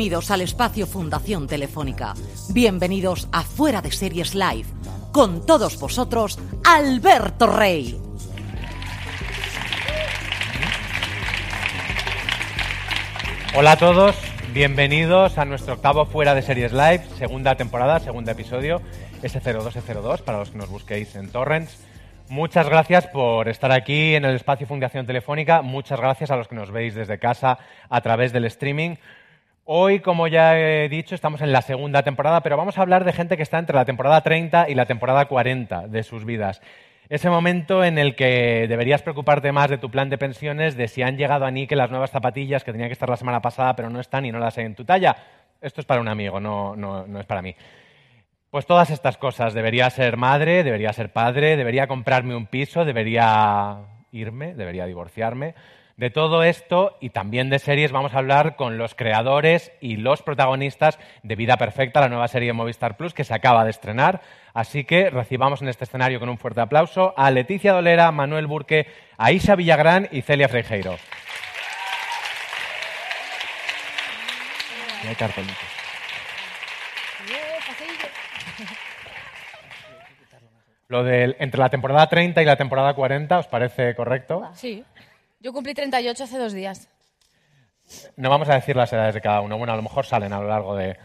Bienvenidos al espacio Fundación Telefónica. Bienvenidos a Fuera de Series Live. Con todos vosotros, Alberto Rey. Hola a todos, bienvenidos a nuestro octavo Fuera de Series Live, segunda temporada, segundo episodio, S02S02, para los que nos busquéis en Torrents. Muchas gracias por estar aquí en el espacio Fundación Telefónica. Muchas gracias a los que nos veis desde casa a través del streaming. Hoy, como ya he dicho, estamos en la segunda temporada, pero vamos a hablar de gente que está entre la temporada 30 y la temporada 40 de sus vidas. Ese momento en el que deberías preocuparte más de tu plan de pensiones, de si han llegado a Nike las nuevas zapatillas que tenían que estar la semana pasada, pero no están y no las hay en tu talla. Esto es para un amigo, no, no, no es para mí. Pues todas estas cosas. Debería ser madre, debería ser padre, debería comprarme un piso, debería irme, debería divorciarme. De todo esto y también de series vamos a hablar con los creadores y los protagonistas de Vida Perfecta, la nueva serie de Movistar Plus que se acaba de estrenar. Así que recibamos en este escenario con un fuerte aplauso a Leticia Dolera, Manuel Burque, Aisha Villagrán y Celia Freijeiro. Y hay cartelitos. Lo de entre la temporada 30 y la temporada 40, ¿os parece correcto? Sí. Yo cumplí 38 hace dos días. No vamos a decir las edades de cada uno. Bueno, a lo mejor salen a lo largo de,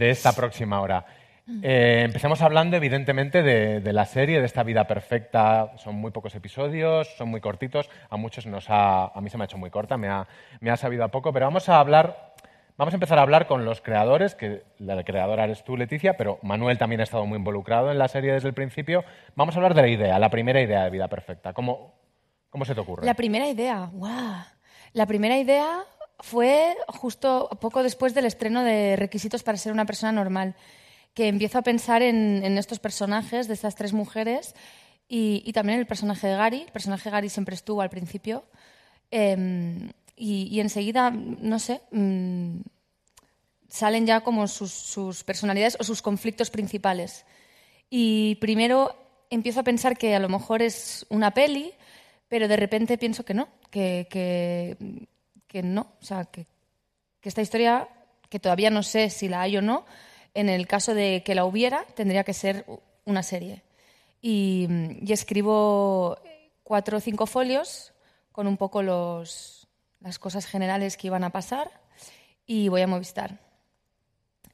esta próxima hora. Eh, empecemos hablando, evidentemente, de, la serie, de esta vida perfecta. Son muy pocos episodios, son muy cortitos. A muchos nos ha, a mí se me ha hecho muy corta, me ha, me ha sabido a poco. Pero vamos a hablar, vamos a empezar a hablar con los creadores, que la creadora eres tú, Leticia, pero Manuel también ha estado muy involucrado en la serie desde el principio. Vamos a hablar de la idea, la primera idea de vida perfecta. ¿Cómo, cómo se te ocurre? La primera idea, ¡guau! La primera idea fue justo poco después del estreno de Requisitos para ser una persona normal, que empiezo a pensar en, en estos personajes de estas tres mujeres y, y también el personaje de Gary. El personaje de Gary siempre estuvo al principio. Eh, y, y enseguida, no sé, mm, salen ya como sus, sus personalidades o sus conflictos principales. Y primero empiezo a pensar que a lo mejor es una peli, pero de repente pienso que no, que, que, no. O sea, que, esta historia, que todavía no sé si la hay o no, en el caso de que la hubiera, tendría que ser una serie. Y, y escribo cuatro o cinco folios con un poco los, las cosas generales que iban a pasar y voy a Movistar.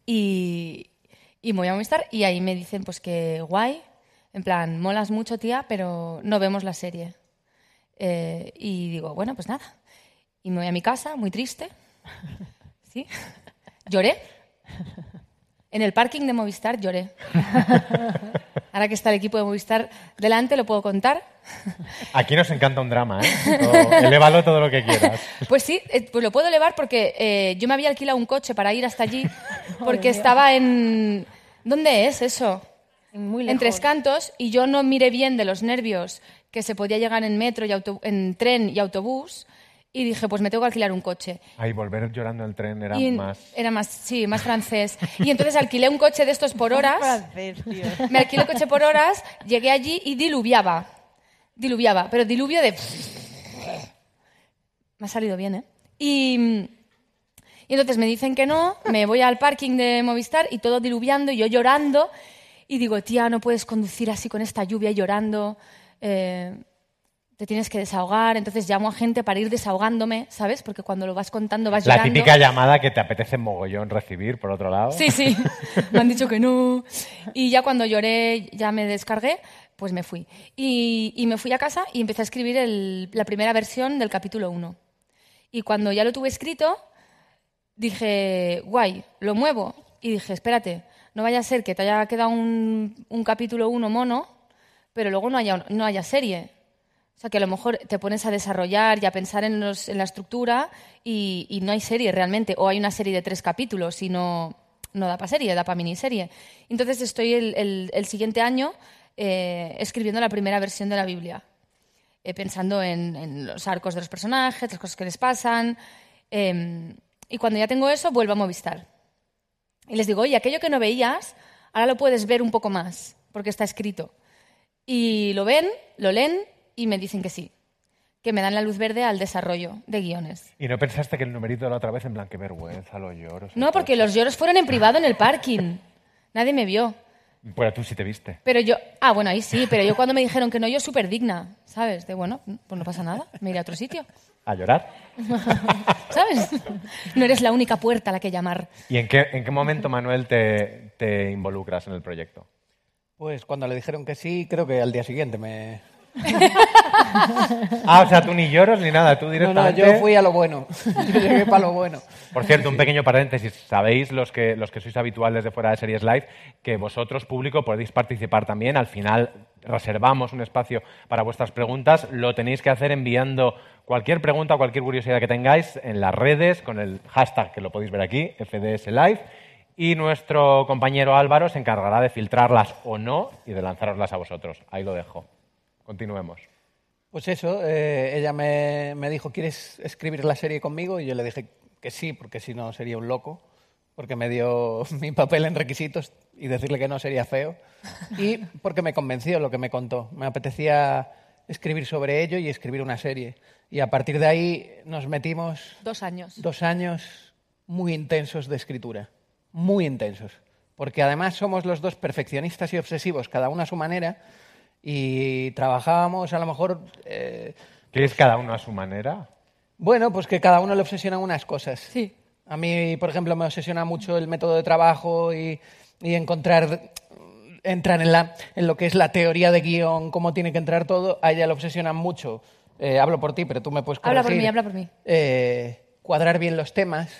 Y, y voy a Movistar y ahí me dicen pues que guay, en plan, molas mucho tía, pero no vemos la serie. Eh, y digo, bueno, pues nada. Y me voy a mi casa, muy triste. ¿Sí? Lloré. En el parking de Movistar lloré. Ahora que está el equipo de Movistar delante, lo puedo contar. Aquí nos encanta un drama, ¿eh? Todo- elévalo todo lo que quieras. Pues sí, eh, pues lo puedo elevar porque eh, yo me había alquilado un coche para ir hasta allí porque estaba en... ¿Dónde es eso? Muy En Tres. Cantos y yo no miré bien de los nervios que se podía llegar en metro y auto- en tren y autobús y dije, pues me tengo que alquilar un coche. Ahí volver llorando en el tren era Y más... Era más, sí, más francés. Y entonces alquilé un coche de estos por horas. Francés, tío. Me alquilé el coche por horas, llegué allí y diluviaba. Diluviaba, pero diluvio de... Me ha salido bien, ¿eh? Y, y entonces me dicen que no, me voy al parking de Movistar y todo diluviando y yo llorando. Y digo, tía, no puedes conducir así con esta lluvia y llorando. Eh, te tienes que desahogar, entonces llamo a gente para ir desahogándome, ¿sabes? Porque cuando lo vas contando vas La llorando. típica llamada que te apetece mogollón recibir, por otro lado. Sí, sí, me han dicho que no. Y ya cuando lloré, ya me descargué, pues me fui. Y, y me fui a casa y empecé a escribir el- la primera versión del capítulo 1. Y cuando ya lo tuve escrito, dije, guay, lo muevo. Y dije, espérate, no vaya a ser que te haya quedado un, un capítulo 1 mono, pero luego no haya, no haya serie. O sea, que a lo mejor te pones a desarrollar y a pensar en, la estructura y, no hay serie realmente. O hay una serie de tres capítulos y no, no da para serie, da para miniserie. Entonces estoy el, el- siguiente año eh, escribiendo la primera versión de la Biblia. eh, pensando en, los arcos de los personajes, las cosas que les pasan. eh, y cuando ya tengo eso, vuelvo a Movistar. Y les digo, oye, aquello que no veías, ahora lo puedes ver un poco más, porque está escrito. Y lo ven, lo leen y me dicen que sí, que me dan la luz verde al desarrollo de guiones. ¿Y no pensaste que el numerito de la otra vez en plan, qué vergüenza, los lloros? No, porque los lloros fueron en privado en el parking. Nadie me vio. Bueno, tú sí te viste. Pero yo, ah, bueno, ahí sí, pero yo cuando me dijeron que no, yo súper digna, ¿sabes? De bueno, pues no pasa nada, me iré a otro sitio, ¿A llorar? ¿sabes? No eres la única puerta a la que llamar. ¿Y en qué, en qué momento, Manuel, te, te involucras en el proyecto? Pues cuando le dijeron que sí, creo que al día siguiente me... Ah, o sea, tú ni lloros ni nada, tú No, no, directamente... yo fui a lo bueno. Yo llegué para lo bueno. Por cierto, un pequeño paréntesis. Sabéis, los que, los que sois habituales de fuera de series live, que vosotros, público, podéis participar también. Al final reservamos un espacio para vuestras preguntas. Lo tenéis que hacer enviando cualquier pregunta o cualquier curiosidad que tengáis en las redes con el hashtag que lo podéis ver aquí, FDS Live. Y nuestro compañero Álvaro se encargará de filtrarlas o no y de lanzaroslas a vosotros. Ahí lo dejo. Continuemos. Pues eso, eh, ella me, me dijo, ¿quieres escribir la serie conmigo? Y yo le dije que sí, porque si no sería un loco, porque me dio mi papel en requisitos y decirle que no sería feo. Y porque me convenció lo que me contó. Me apetecía escribir sobre ello y escribir una serie. Y a partir de ahí nos metimos Dos años. dos años muy intensos de escritura, muy intensos, porque además somos los dos perfeccionistas y obsesivos, cada uno a su manera, y trabajábamos a lo mejor, eh, ¿Qué es cada uno a su manera? bueno, pues que cada uno le obsesionan unas cosas. Sí. A mí, por ejemplo, me obsesiona mucho el método de trabajo y, y encontrar, entrar en, la, en lo que es la teoría de guion, cómo tiene que entrar todo. A ella le obsesiona mucho, eh, hablo por ti, pero tú me puedes corregir. Habla por mí, habla por mí. eh, cuadrar bien los temas,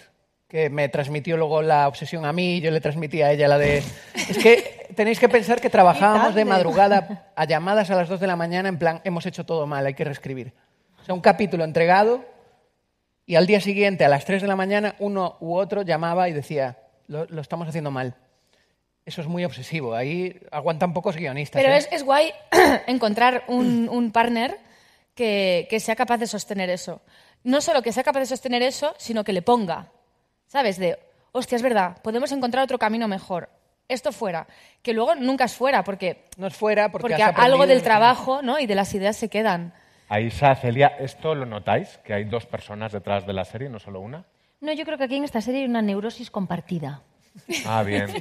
que me transmitió luego la obsesión a mí, yo le transmití a ella la de... Es que tenéis que pensar que trabajábamos de madrugada a llamadas a las 2 de la mañana en plan, hemos hecho todo mal, hay que reescribir. O sea, un capítulo entregado y al día siguiente, a las 3 de la mañana, uno u otro llamaba y decía, lo, lo estamos haciendo mal. Eso es muy obsesivo, ahí aguantan pocos guionistas. Pero ¿eh? es, es guay encontrar un, un partner que, que sea capaz de sostener eso. No solo que sea capaz de sostener eso, sino que le ponga. ¿Sabes? De, hostia, es verdad, podemos encontrar otro camino mejor. Esto fuera. Que luego nunca es fuera, porque, No es fuera porque, algo del trabajo ¿no? y de las ideas se quedan. Aisa, Celia, ¿esto lo notáis? Que hay dos personas detrás de la serie, no solo una. No, yo creo que aquí en esta serie hay una neurosis compartida. Ah, bien.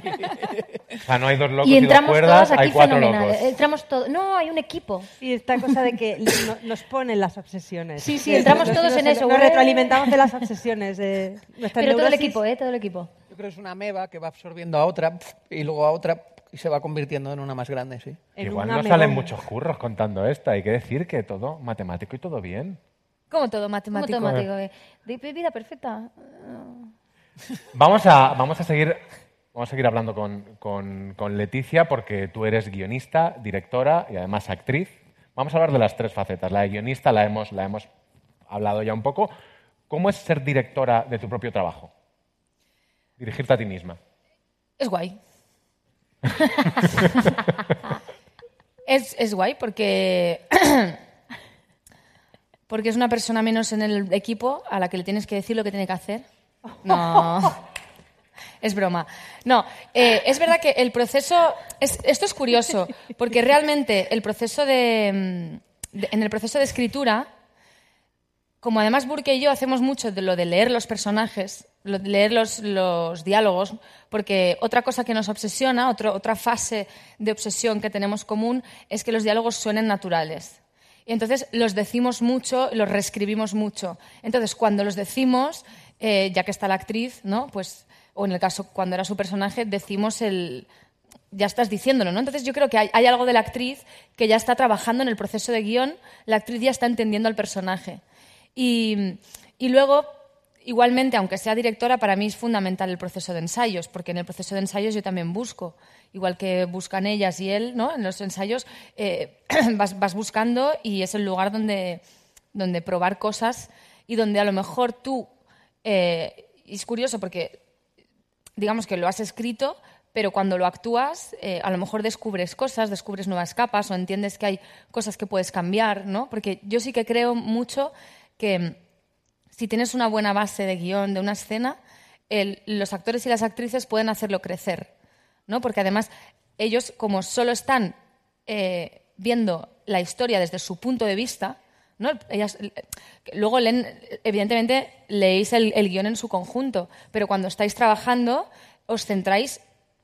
O sea, no hay dos locos y y, dos cuerdas, todos aquí hay cuatro fenomenales. locos. Entramos todos. No, hay un equipo. Y esta cosa de que no- nos ponen las obsesiones. Sí, sí, entramos nos- todos nos- en eso. Nos ¡eh! retroalimentamos de las obsesiones. De nuestra Pero todo el equipo, ¿eh? Todo el equipo. Yo creo que es una ameba que va absorbiendo a otra y luego a otra y se va convirtiendo en una más grande, sí. En Igual no salen muchos curros contando esto. Hay que decir que todo matemático y todo bien. Como todo matemático. automático. ¿eh? De vida perfecta. Vamos a, vamos a seguir. Vamos a seguir hablando con, con- Leticia porque tú eres guionista, directora y además actriz. Vamos a hablar de las tres facetas. La de guionista la hemos, la hemos hablado ya un poco. ¿Cómo es ser directora de tu propio trabajo? Dirigirte a ti misma. Es guay. es, es guay porque, porque es una persona menos en el equipo a la que le tienes que decir lo que tiene que hacer. No. Es broma. No, eh, es verdad que el proceso. es- esto es curioso, porque realmente el proceso mm, de- En el proceso de escritura, como además Burke y yo hacemos mucho de lo de leer los personajes, leer los, diálogos, porque otra cosa que nos obsesiona, otra fase de obsesión que tenemos común, es que los diálogos suenen naturales. Y entonces los decimos mucho, los reescribimos mucho. Entonces, cuando los decimos, eh, ya que está la actriz, ¿no? Pues, o en el caso cuando era su personaje, decimos el. Ya estás diciéndolo, ¿no? Entonces yo creo que hay, algo de la actriz que ya está trabajando en el proceso de guion, la actriz ya está entendiendo al personaje. Y, y luego, igualmente, aunque sea directora, para mí es fundamental el proceso de ensayos, porque en el proceso de ensayos yo también busco, igual que buscan ellas y él, ¿no? En los ensayos eh, vas, vas buscando y es el lugar donde, donde probar cosas y donde a lo mejor tú, eh, es curioso porque digamos que lo has escrito, pero cuando lo actúas, eh, a lo mejor descubres cosas, descubres nuevas capas o entiendes que hay cosas que puedes cambiar, ¿no? Porque yo sí que creo mucho que mm, si tienes una buena base de guion de una escena, los actores y las actrices pueden hacerlo crecer, ¿no? Porque además ellos, como solo están eh, viendo la historia desde su punto de vista, ¿no? Ellas, eh, luego leen, evidentemente leéis el, el guion en su conjunto, pero cuando estáis trabajando os centráis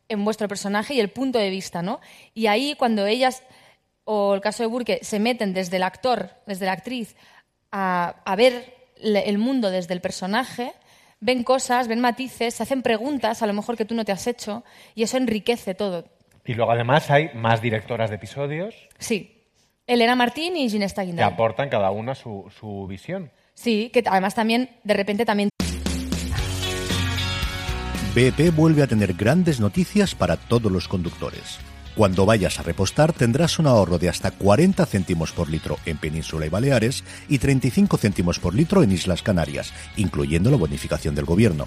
en vuestro personaje y el punto de vista, ¿no? Y ahí cuando ellas, o el caso de Burke, se meten desde el actor, desde la actriz, a, a ver le- el mundo desde el personaje, ven cosas, ven matices, se hacen preguntas a lo mejor que tú no te has hecho y eso enriquece todo. Y luego además hay más directoras de episodios Sí. Elena Martín y Ginesta que Guindal. aportan cada una su, su visión. Sí, que además también, de repente también BP vuelve a tener grandes noticias para todos los conductores. Cuando vayas a repostar tendrás un ahorro de hasta 40 céntimos por litro en Península y Baleares y 35 céntimos por litro en Islas Canarias, incluyendo la bonificación del gobierno.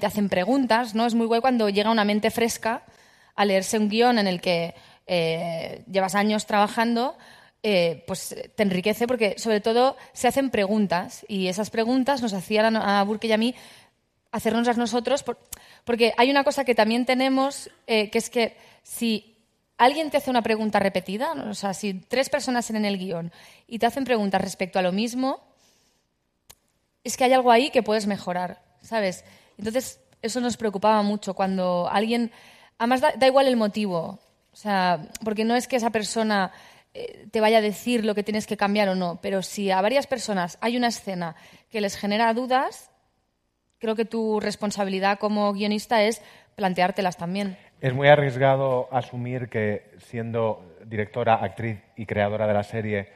Te hacen preguntas, ¿no? Es muy guay cuando llega una mente fresca a leerse un guion en el que eh, llevas años trabajando, eh, pues te enriquece porque sobre todo se hacen preguntas y esas preguntas nos hacían a, a Burke y a mí hacernoslas nosotros por- porque hay una cosa que también tenemos eh, que es que si alguien te hace una pregunta repetida, o sea, si tres personas en el guion y te hacen preguntas respecto a lo mismo, es que hay algo ahí que puedes mejorar, ¿sabes? Entonces, eso nos preocupaba mucho cuando alguien, además da, da igual el motivo, o sea, porque no es que esa persona eh, te vaya a decir lo que tienes que cambiar o no, pero si a varias personas hay una escena que les genera dudas, creo que tu responsabilidad como guionista es planteártelas también. Es muy arriesgado asumir que siendo directora, actriz y creadora de la serie,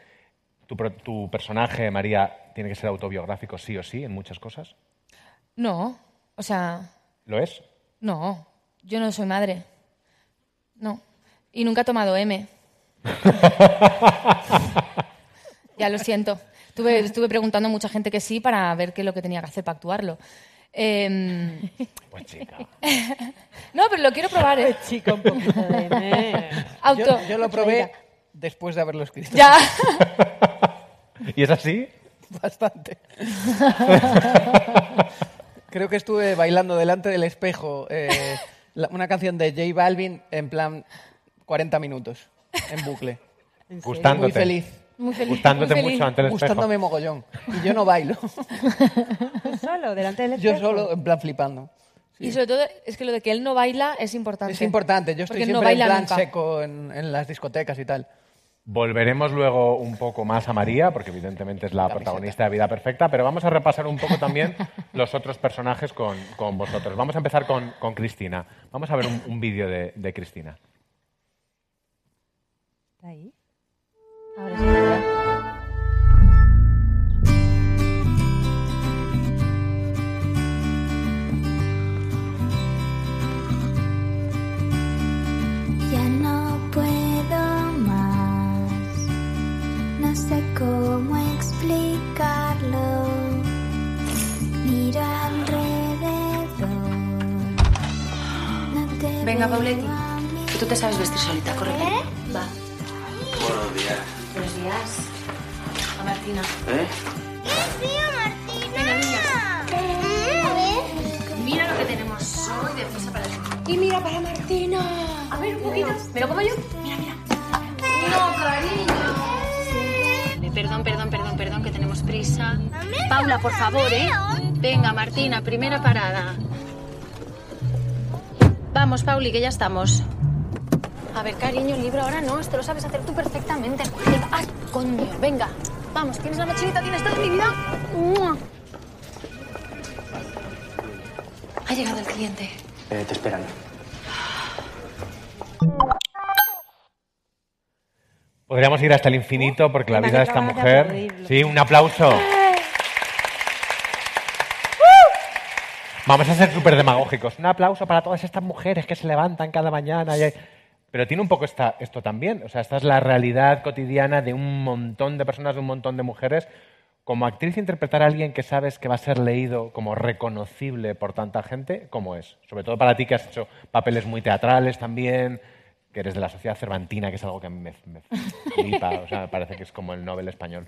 tu, tu personaje, María, tiene que ser autobiográfico sí o sí en muchas cosas. No, o sea, ¿Lo es? no, yo no soy madre. No. Y nunca he tomado M. ya lo siento. Estuve, estuve preguntando a mucha gente que sí para ver qué es lo que tenía que hacer para actuarlo. Em, Pues chica. no, pero lo quiero probar, ¿eh? Chico, un poquito de... me. Auto. Yo, yo lo probé después de haberlo escrito. Ya. ¿Y es así? Bastante. Creo que estuve bailando delante del espejo eh, la- una canción de J Balvin en plan 40 minutos, en bucle. Gustándote. Muy feliz. Muy feliz. Gustándote muy feliz. mucho ante el espejo. Gustándome mogollón. Y yo no bailo. ¿Tú solo, delante del Yo espejo? solo, en plan flipando. Y sobre todo, es que lo de que él no baila es importante. Es importante. Yo estoy Porque él no siempre en plan nunca. seco en, en las discotecas y tal. Volveremos luego un poco más a María, porque evidentemente es la protagonista de Vida Perfecta, pero vamos a repasar un poco también los otros personajes con, con vosotros. Vamos a empezar con, con Cristina. Vamos a ver un, un vídeo de, de Cristina. ¿Está ahí? Ahora sí, Venga, Pauletti, que tú te sabes vestir solita, corre. Va. Buenos días. Buenos días. A Martina. ¿Eh? Venga, niñas. A ver. Mira lo que tenemos hoy de prisa para ti. Y mira para Martina. A ver, un poquito. ¿Me lo como yo? Mira, mira. No, cariño. Perdón, perdón, perdón, perdón, que tenemos prisa. Paula, por favor, ¿eh? Venga, Martina, primera parada. Vamos, Pauli, que ya estamos. A ver, cariño, el libro ahora no, esto lo sabes hacer tú perfectamente. Venga, ¡ay, coño! Venga, vamos, tienes la mochilita, tienes todo, mi vida. ¡Mua! Ha llegado el cliente. Eh, te esperan. Podríamos ir hasta el infinito porque la vida de esta mujer. Sí, un aplauso. Vamos a ser súper demagógicos. Un aplauso para todas estas mujeres que se levantan cada mañana. y- Pero tiene un poco esta, esto también. O sea, esta es la realidad cotidiana de un montón de personas, de un montón de mujeres. Como actriz, interpretar a alguien que sabes que va a ser leído como reconocible por tanta gente, ¿cómo es? Sobre todo para ti que has hecho papeles muy teatrales también, que eres de la sociedad cervantina, que es algo que me, me flipa, o sea, me parece que es como el Nobel español.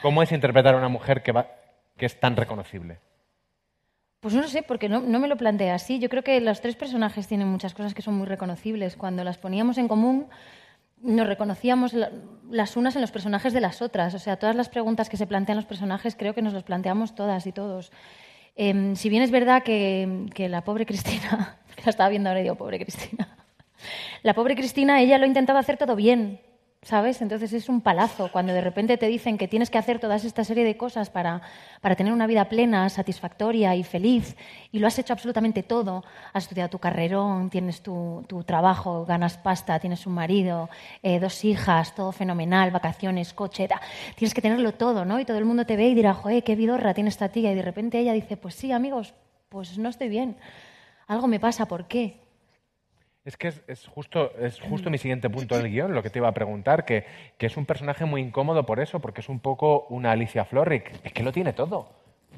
¿Cómo es interpretar a una mujer que, va, que es tan reconocible? Pues no sé, porque no, me lo plantea así. Yo creo que los tres personajes tienen muchas cosas que son muy reconocibles. Cuando las poníamos en común, nos reconocíamos la- las unas en los personajes de las otras. O sea, todas las preguntas que se plantean los personajes creo que nos las planteamos todas y todos. Em, si bien es verdad que, que la pobre Cristina, que la estaba viendo ahora y digo, pobre Cristina, la pobre Cristina, ella lo ha intentado hacer todo bien, ¿sabes? Entonces es un palazo cuando de repente te dicen que tienes que hacer toda esta serie de cosas para, para tener una vida plena, satisfactoria y feliz, y lo has hecho absolutamente todo. Has estudiado tu carrerón, tienes tu, tu trabajo, ganas pasta, tienes un marido, eh, dos hijas, todo fenomenal, vacaciones, coche, ta. tienes que tenerlo todo, ¿no? Y todo el mundo te ve y dirá, joder, qué vidorra tiene esta tía, y de repente ella dice, pues sí, amigos, pues no estoy bien. Algo me pasa, ¿por qué? Es que es, es justo, es justo mi siguiente punto del guion, lo que te iba a preguntar, que, que es un personaje muy incómodo por eso, porque es un poco una Alicia Florrick. Es que lo tiene todo.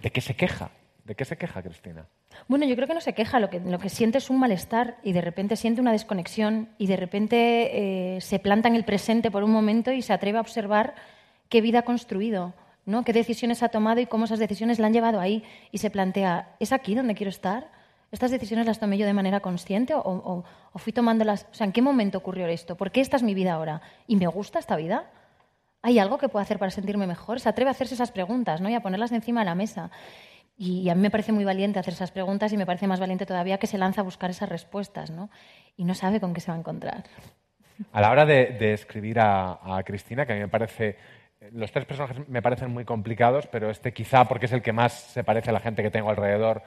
¿De qué se queja? ¿De qué se queja, Cristina? Bueno, yo creo que no se queja, lo que, lo que siente es un malestar y de repente siente una desconexión y de repente eh, se planta en el presente por un momento y se atreve a observar qué vida ha construido, ¿no? qué decisiones ha tomado y cómo esas decisiones la han llevado ahí y se plantea, ¿es aquí donde quiero estar? ¿Estas decisiones las tomé yo de manera consciente o, fui tomándolas? O sea, ¿en qué momento ocurrió esto? ¿Por qué esta es mi vida ahora? ¿Y me gusta esta vida? ¿Hay algo que pueda hacer para sentirme mejor? Se atreve a hacerse esas preguntas ¿no? y a ponerlas encima de la mesa. Y a mí me parece muy valiente hacer esas preguntas y me parece más valiente todavía que se lanza a buscar esas respuestas ¿no? y no sabe con qué se va a encontrar. A la hora de, de escribir a, a Cristina, que a mí me parece. Los tres personajes me parecen muy complicados, pero este quizá porque es el que más se parece a la gente que tengo alrededor,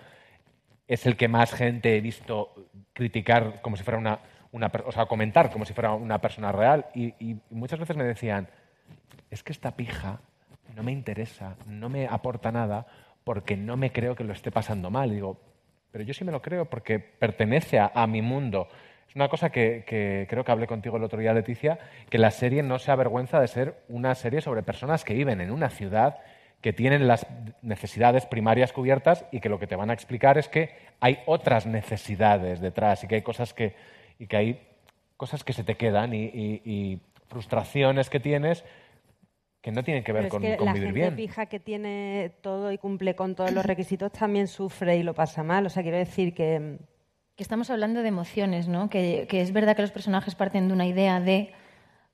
es el que más gente he visto criticar como si fuera una. una o sea, comentar como si fuera una persona real. Y, y muchas veces me decían: es que esta pija no me interesa, no me aporta nada, porque no me creo que lo esté pasando mal. Y digo, pero yo sí me lo creo porque pertenece a, a mi mundo. Es una cosa que, que creo que hablé contigo el otro día, Leticia, que la serie no se avergüenza de ser una serie sobre personas que viven en una ciudad, que tienen las necesidades primarias cubiertas y que lo que te van a explicar es que hay otras necesidades detrás y que hay cosas que, y que, hay cosas que se te quedan y, y- y frustraciones que tienes que no tienen que ver Pero con, es que con la vivir gente bien. pija que tiene todo y cumple con todos los requisitos también sufre y lo pasa mal. O sea, quiero decir que... Que estamos hablando de emociones, ¿no? Que, que es verdad que los personajes parten de una idea de,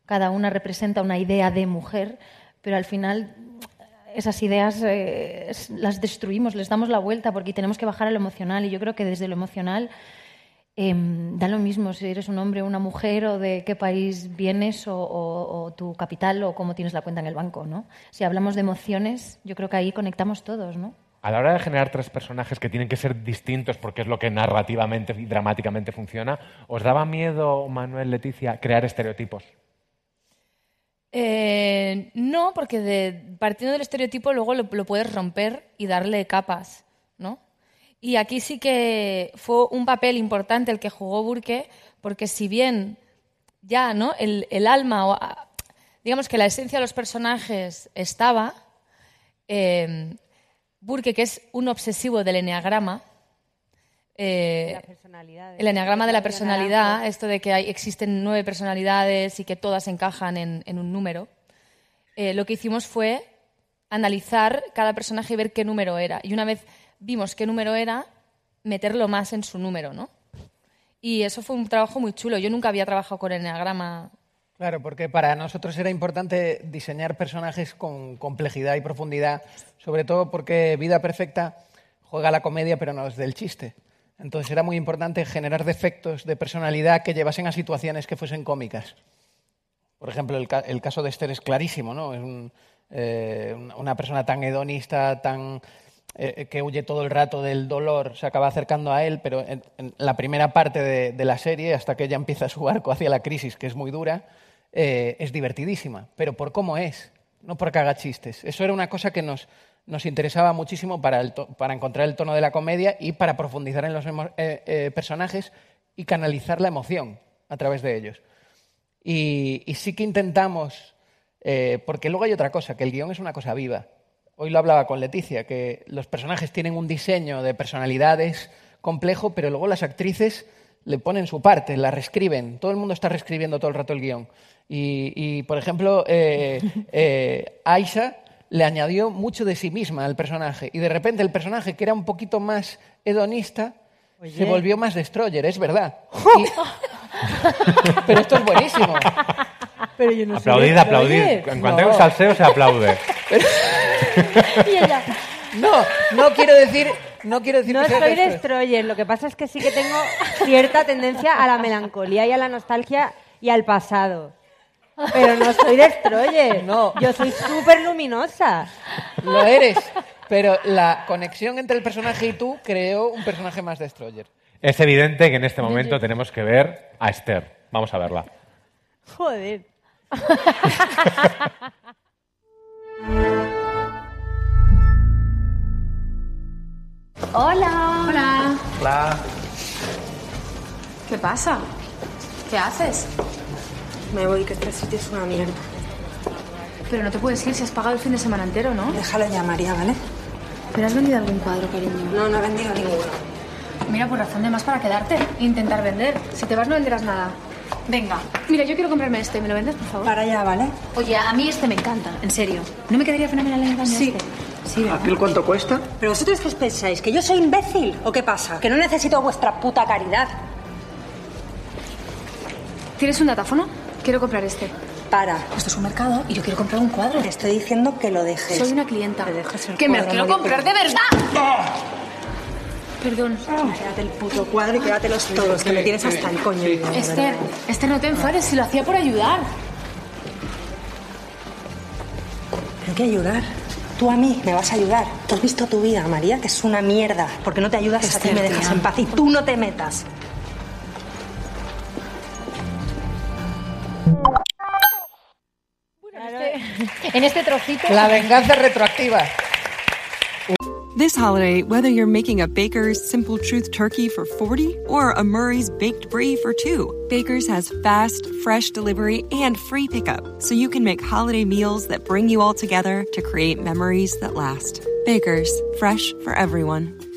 cada una representa una idea de mujer, pero al final esas ideas eh, las destruimos, les damos la vuelta porque tenemos que bajar a lo emocional y yo creo que desde lo emocional em, da lo mismo si eres un hombre o una mujer o de qué país vienes o, o- o tu capital o cómo tienes la cuenta en el banco, ¿no? Si hablamos de emociones, yo creo que ahí conectamos todos, ¿no? a la hora de generar tres personajes que tienen que ser distintos porque es lo que narrativamente y dramáticamente funciona, ¿os daba miedo, Manuel, Leticia, crear estereotipos? Eh, no, porque de- partiendo del estereotipo luego lo, lo puedes romper y darle capas, ¿no? Y aquí sí que fue un papel importante el que jugó Burke, porque si bien ya, ¿no? El, el alma, o, ah, digamos que la esencia de los personajes estaba, eh, Burke, que es un obsesivo del enneagrama, eh, el enneagrama de la El personalidad, esto de que hay- existen nueve personalidades y que todas encajan en, en un número, eh, lo que hicimos fue analizar cada personaje y ver qué número era. Y una vez vimos qué número era, meterlo más en su número, ¿no? Y eso fue un trabajo muy chulo. Yo nunca había trabajado con enneagrama. Claro, porque para nosotros era importante diseñar personajes con complejidad y profundidad, sobre todo porque Vida Perfecta juega la comedia pero no es del chiste. Entonces era muy importante generar defectos de personalidad que llevasen a situaciones que fuesen cómicas. Por ejemplo, el, ca- el caso de Esther es clarísimo, ¿no? Es eh, una- persona tan hedonista, tan eh, que huye todo el rato del dolor, se acaba acercando a él, pero en, la primera parte de, la serie, hasta que ella empieza su arco hacia la crisis, que es muy dura, eh, es divertidísima, pero por cómo es, no porque haga chistes. Eso era una cosa que nos, nos interesaba muchísimo para, encontrar el tono de la comedia y para profundizar en los eh, eh, personajes y canalizar la emoción a través de ellos. Y, sí que intentamos, eh, porque luego hay otra cosa, que el guion es una cosa viva. Hoy lo hablaba con Leticia, que los personajes tienen un diseño de personalidades complejo, pero luego las actrices le ponen su parte, la reescriben. Todo el mundo está reescribiendo todo el rato el guion. Y, y, por ejemplo, Aisha le añadió mucho de sí misma al personaje. Y de repente el personaje, que era un poquito más hedonista, se volvió más destroyer, es verdad. Y- pero esto es buenísimo. Pero yo no Aplaudid, aplaudid. En cuanto hay un salseo se aplaude. Y ella, No, no quiero decir, no quiero decir no que soy destroyer, lo que pasa es que sí que tengo cierta tendencia a la melancolía y a la nostalgia y al pasado. Pero no soy destroyer. No. Yo soy súper luminosa. Lo eres. Pero la conexión entre el personaje y tú creó un personaje más destroyer. Es evidente que en este momento tenemos que ver a Esther. Vamos a verla. Joder. Hola. Hola. Hola. ¿Qué pasa? ¿Qué haces? Me voy, que este sitio es una mierda. Pero no te puedes ir si has pagado el fin de semana entero, ¿no? Déjalo ya, María, ¿vale? ¿Pero has vendido algún cuadro, cariño? No, no he vendido ninguno. Mira, por razón de más para quedarte e intentar vender. Si te vas no venderás nada. Venga. Mira, yo quiero comprarme este. ¿Me lo vendes, por favor? Para allá, ¿vale? Oye, a mí este me encanta, en serio. ¿No me quedaría fenomenal en el baño Sí. este? Sí, ¿verdad? ¿Aquel cuánto cuesta? ¿Pero vosotros qué os pensáis? ¿Que yo soy imbécil? ¿O qué pasa? ¿Que no necesito vuestra puta caridad? ¿Tienes un datáfono? Quiero comprar este. Para. Esto es un mercado y yo quiero comprar un cuadro. Te estoy diciendo que lo dejes. Soy una clienta. Que dejes el Que me lo quiero comprar de verdad. Perdón. Quédate el puto cuadro y quédatelos todos, que me tienes hasta el coño. verdad. Esther, Esther, no te enfades si lo hacía por ayudar. ¿Pero qué ayudar? Tú a mí me vas a ayudar. Tú has visto tu vida, María, que es una mierda. Porque no te ayudas a ti, Esther, me dejas tía. en paz y tú no te metas. En este trocito. La venganza retroactiva. This holiday, whether you're making a Baker's Simple Truth turkey for 40 or a Murray's Baked Brie for two, Baker's has fast, fresh delivery and free pickup, so you can make holiday meals that bring you all together to create memories that last. Baker's, fresh for everyone.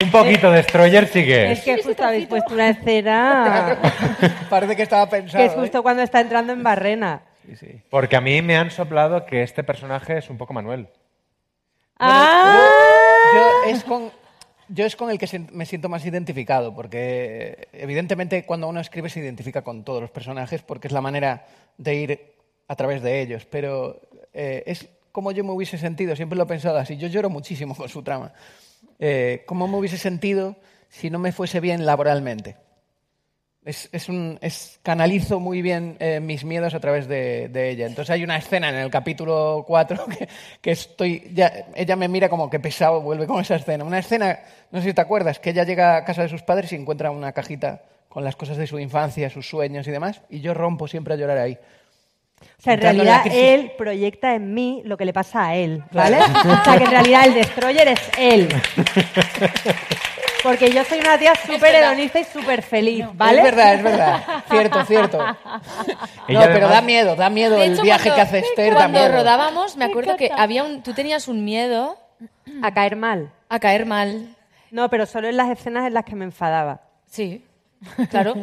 Un poquito de Destroyer sí que Es es. que justo habéis puesto una escena Parece que estaba pensado. que es justo cuando está entrando en Barrena. Porque a mí me han soplado que este personaje es un poco Manuel. ¡Ah! Yo es con, yo es con el que se- me siento más identificado, porque evidentemente cuando uno escribe se identifica con todos los personajes porque es la manera de ir a través de ellos, pero eh, es como yo me hubiese sentido, siempre lo he pensado así, yo lloro muchísimo con su trama, eh, cómo me hubiese sentido si no me fuese bien laboralmente. Es, un, es, canalizo muy bien eh, mis miedos a través de, ella. Entonces hay una escena en el capítulo 4 que, que estoy. Ya, ella me mira como que pesado, vuelve con esa escena. Una escena, no sé si te acuerdas, que ella llega a casa de sus padres y encuentra una cajita con las cosas de su infancia, sus sueños y demás, y yo rompo siempre a llorar ahí. O sea, en Entrando realidad él proyecta en mí lo que le pasa a él, ¿vale? O sea, que en realidad el destroyer es él. Porque yo soy una tía súper hedonista y súper feliz, ¿vale? Es verdad, es verdad. Cierto, cierto. No, pero da miedo, da miedo De el hecho, viaje cuando- que hace Esther, da Cuando miedo. rodábamos, me acuerdo que había un, tú tenías un miedo A caer mal. a caer mal. No, pero solo en las escenas en las que me enfadaba. Sí, claro.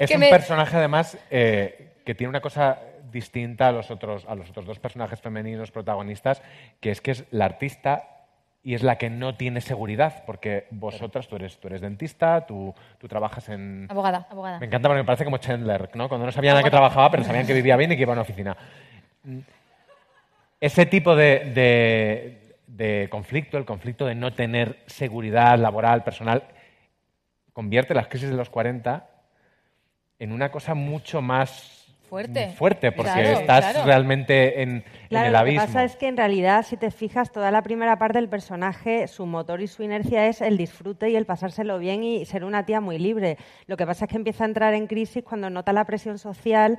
Es Que un me- personaje, además, eh, que tiene una cosa distinta a los, otros, a los otros dos personajes femeninos protagonistas, que es que es la artista y es la que no tiene seguridad, porque vosotras, tú eres, tú eres dentista, tú, tú trabajas en... Abogada, abogada. Me encanta porque me parece como Chandler, ¿no? Cuando no sabían a qué trabajaba, pero sabían que vivía bien y que iba a una oficina. Ese tipo de, de- de conflicto, el conflicto de no tener seguridad laboral, personal, convierte las crisis de los 40 en una cosa mucho más Fuerte. fuerte, porque Claro, estás claro. realmente en, en el lo que abismo. pasa es que en realidad, si te fijas, toda la primera parte del personaje, su motor y su inercia es el disfrute y el pasárselo bien y ser una tía muy libre. Lo que pasa es que empieza a entrar en crisis cuando nota la presión social,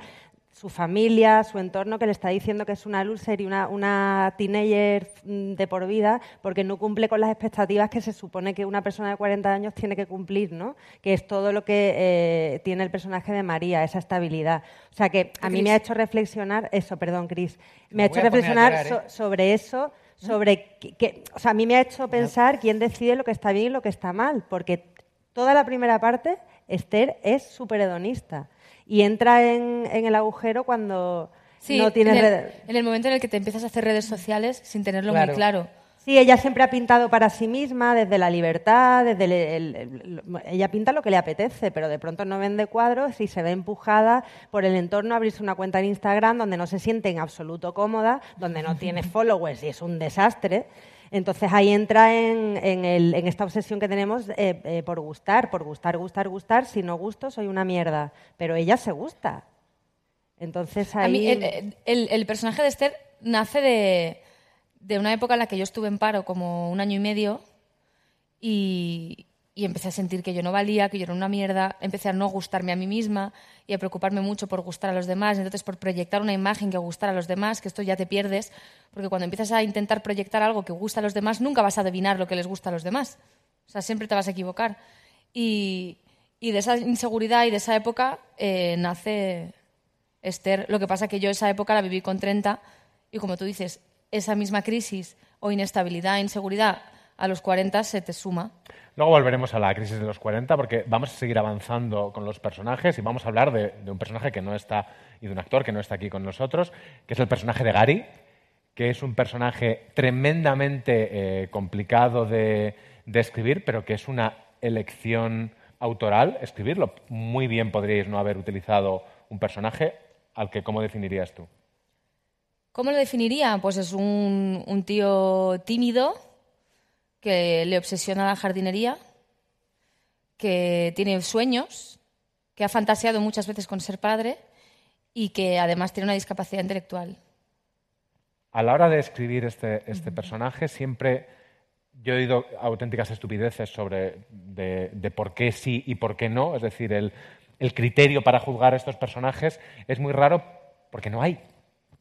su familia, su entorno, que le está diciendo que es una loser y una, una teenager mm, de por vida, porque no cumple con las expectativas que se supone que una persona de 40 años tiene que cumplir, ¿no? Que es todo lo que eh, tiene el personaje de María, esa estabilidad. O sea que a mí me ha hecho reflexionar, eso, perdón, Cris, me ha hecho reflexionar llorar, ¿eh? so- sobre eso, sobre que, que- o sea, a mí me ha hecho pensar quién decide lo que está bien y lo que está mal, porque toda la primera parte, Esther es súper hedonista y entra en, en el agujero cuando Sí, no tiene en, el, red- en el momento en el que te empiezas a hacer redes sociales sin tenerlo Claro. muy claro. Sí, ella siempre ha pintado para sí misma, desde la libertad, desde el- el- el- ella pinta lo que le apetece, pero de pronto no vende cuadros y se ve empujada por el entorno a abrirse una cuenta en Instagram donde no se siente en absoluto cómoda, donde no tiene followers y es un desastre. Entonces ahí entra en, en el- en esta obsesión que tenemos eh, eh, por gustar, por gustar, gustar, gustar. Si no gusto, soy una mierda. Pero ella se gusta. Entonces ahí... A mí, el, el- el personaje de Esther nace de, de una época en la que yo estuve en paro como un año y medio y, y empecé a sentir que yo no valía, que yo era una mierda, empecé a no gustarme a mí misma y a preocuparme mucho por gustar a los demás, entonces por proyectar una imagen que gustara a los demás, que esto ya te pierdes, porque cuando empiezas a intentar proyectar algo que gusta a los demás, nunca vas a adivinar lo que les gusta a los demás. O sea, siempre te vas a equivocar. Y, y de esa inseguridad y de esa época eh, nace Esther. Lo que pasa que yo esa época la viví con 30 y como tú dices, esa misma crisis o inestabilidad, inseguridad a los 40 se te suma. Luego volveremos a la crisis de los 40 porque vamos a seguir avanzando con los personajes y vamos a hablar de, de un personaje que no está y de un actor que no está aquí con nosotros, que es el personaje de Gary, que es un personaje tremendamente eh, complicado de, de escribir, pero que es una elección autoral escribirlo. Muy bien podríais no haber utilizado un personaje al que, ¿cómo definirías tú? ¿Cómo lo definiría? Pues es un, un tío tímido que le obsesiona la jardinería, que tiene sueños, que ha fantaseado muchas veces con ser padre y que además tiene una discapacidad intelectual. A la hora de escribir este, este personaje, siempre yo he oído auténticas estupideces sobre de, de por qué sí y por qué no. Es decir, el, el criterio para juzgar a estos personajes es muy raro porque no hay.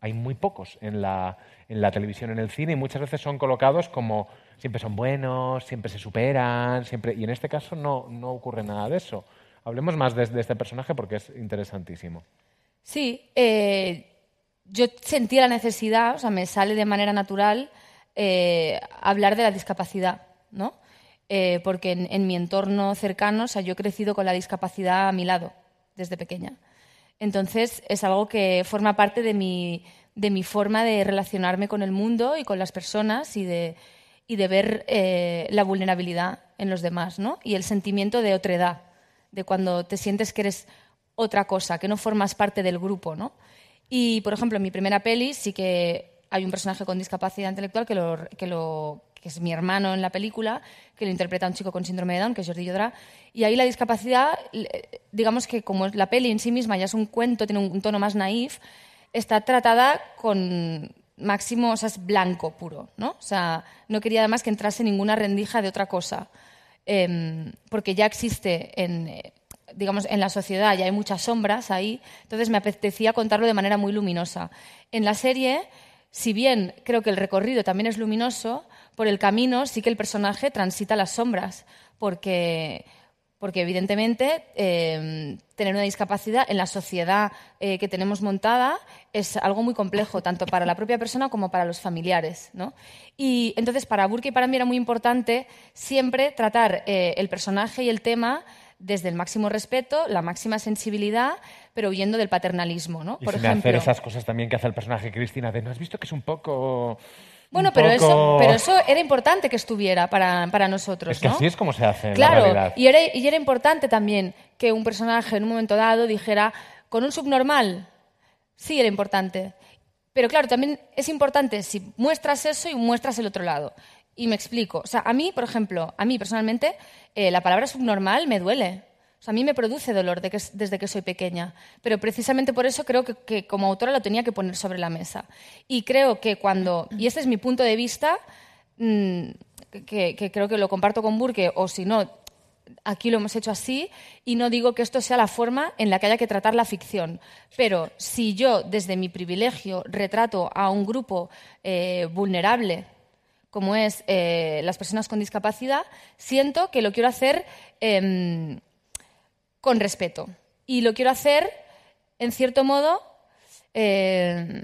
Hay muy pocos en la, en la televisión, en el cine, y muchas veces son colocados como siempre son buenos, siempre se superan, siempre. Y en este caso no, no ocurre nada de eso. Hablemos más de, de este personaje porque es interesantísimo. Sí, eh, yo sentí la necesidad, o sea, me sale de manera natural eh, hablar de la discapacidad, ¿no? eh, porque en, en mi entorno cercano, o sea, yo he crecido con la discapacidad a mi lado desde pequeña. Entonces, es algo que forma parte de mi, de mi forma de relacionarme con el mundo y con las personas y de, y de ver eh, la vulnerabilidad en los demás, ¿no? Y el sentimiento de otredad, de cuando te sientes que eres otra cosa, que no formas parte del grupo, ¿no? Y, por ejemplo, en mi primera peli sí que hay un personaje con discapacidad intelectual que, lo, que, lo, que es mi hermano en la película, que lo interpreta un chico con síndrome de Down, que es Jordi Yodra. Y ahí la discapacidad, digamos que como la peli en sí misma ya es un cuento, tiene un tono más naif, está tratada con máximo, o sea, es blanco puro, ¿no? O sea, no quería además que entrase ninguna rendija de otra cosa, Em, porque ya existe en, eh, digamos, en la sociedad, ya hay muchas sombras ahí, entonces me apetecía contarlo de manera muy luminosa. En la serie, si bien creo que el recorrido también es luminoso, por el camino sí que el personaje transita las sombras, porque, porque evidentemente eh, tener una discapacidad en la sociedad eh, que tenemos montada es algo muy complejo, tanto para la propia persona como para los familiares. ¿no? Y entonces para Burke y para mí era muy importante siempre tratar eh, el personaje y el tema desde el máximo respeto, la máxima sensibilidad, pero huyendo del paternalismo. ¿no? Y Por sin ejemplo, hacer esas cosas también que hace el personaje Cristina de ¿no has visto que es un poco... bueno, pero, poco- eso, pero eso era importante que estuviera para, para nosotros. Es que ¿no? así es como se hace la Claro, realidad. y era, y era importante también que un personaje en un momento dado dijera, con un subnormal, sí era importante. Pero claro, también es importante si muestras eso y muestras el otro lado. Y me explico. O sea, a mí, por ejemplo, a mí personalmente, eh, la palabra subnormal me duele. A mí me produce dolor desde que soy pequeña. Pero precisamente por eso creo que, como autora lo tenía que poner sobre la mesa. Y creo que cuando, y este es mi punto de vista, mm, que, que creo que lo comparto con Burke, o si no, aquí lo hemos hecho así y no digo que esto sea la forma en la que haya que tratar la ficción. Pero si yo, desde mi privilegio, retrato a un grupo eh, vulnerable, como es eh, las personas con discapacidad, siento que lo quiero hacer em, con respeto. Y lo quiero hacer, en cierto modo, eh,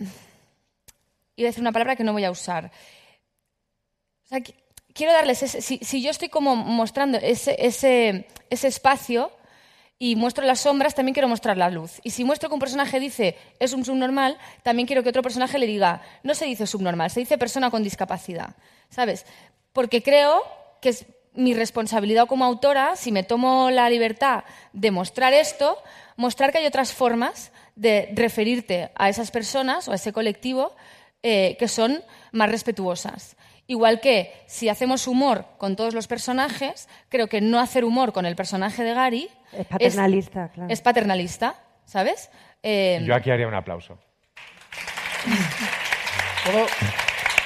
iba a decir una palabra que no voy a usar. O sea, qui- quiero darles ese, si, si yo estoy como mostrando ese, ese, ese espacio y muestro las sombras, también quiero mostrar la luz. Y si muestro que un personaje dice es un subnormal, también quiero que otro personaje le diga no se dice subnormal, se dice persona con discapacidad. ¿Sabes? Porque creo que es mi responsabilidad como autora, si me tomo la libertad de mostrar esto, mostrar que hay otras formas de referirte a esas personas o a ese colectivo eh, que son más respetuosas. Igual que si hacemos humor con todos los personajes, creo que no hacer humor con el personaje de Gary Es paternalista, claro. es paternalista, ¿sabes? Eh, Yo aquí haría un aplauso.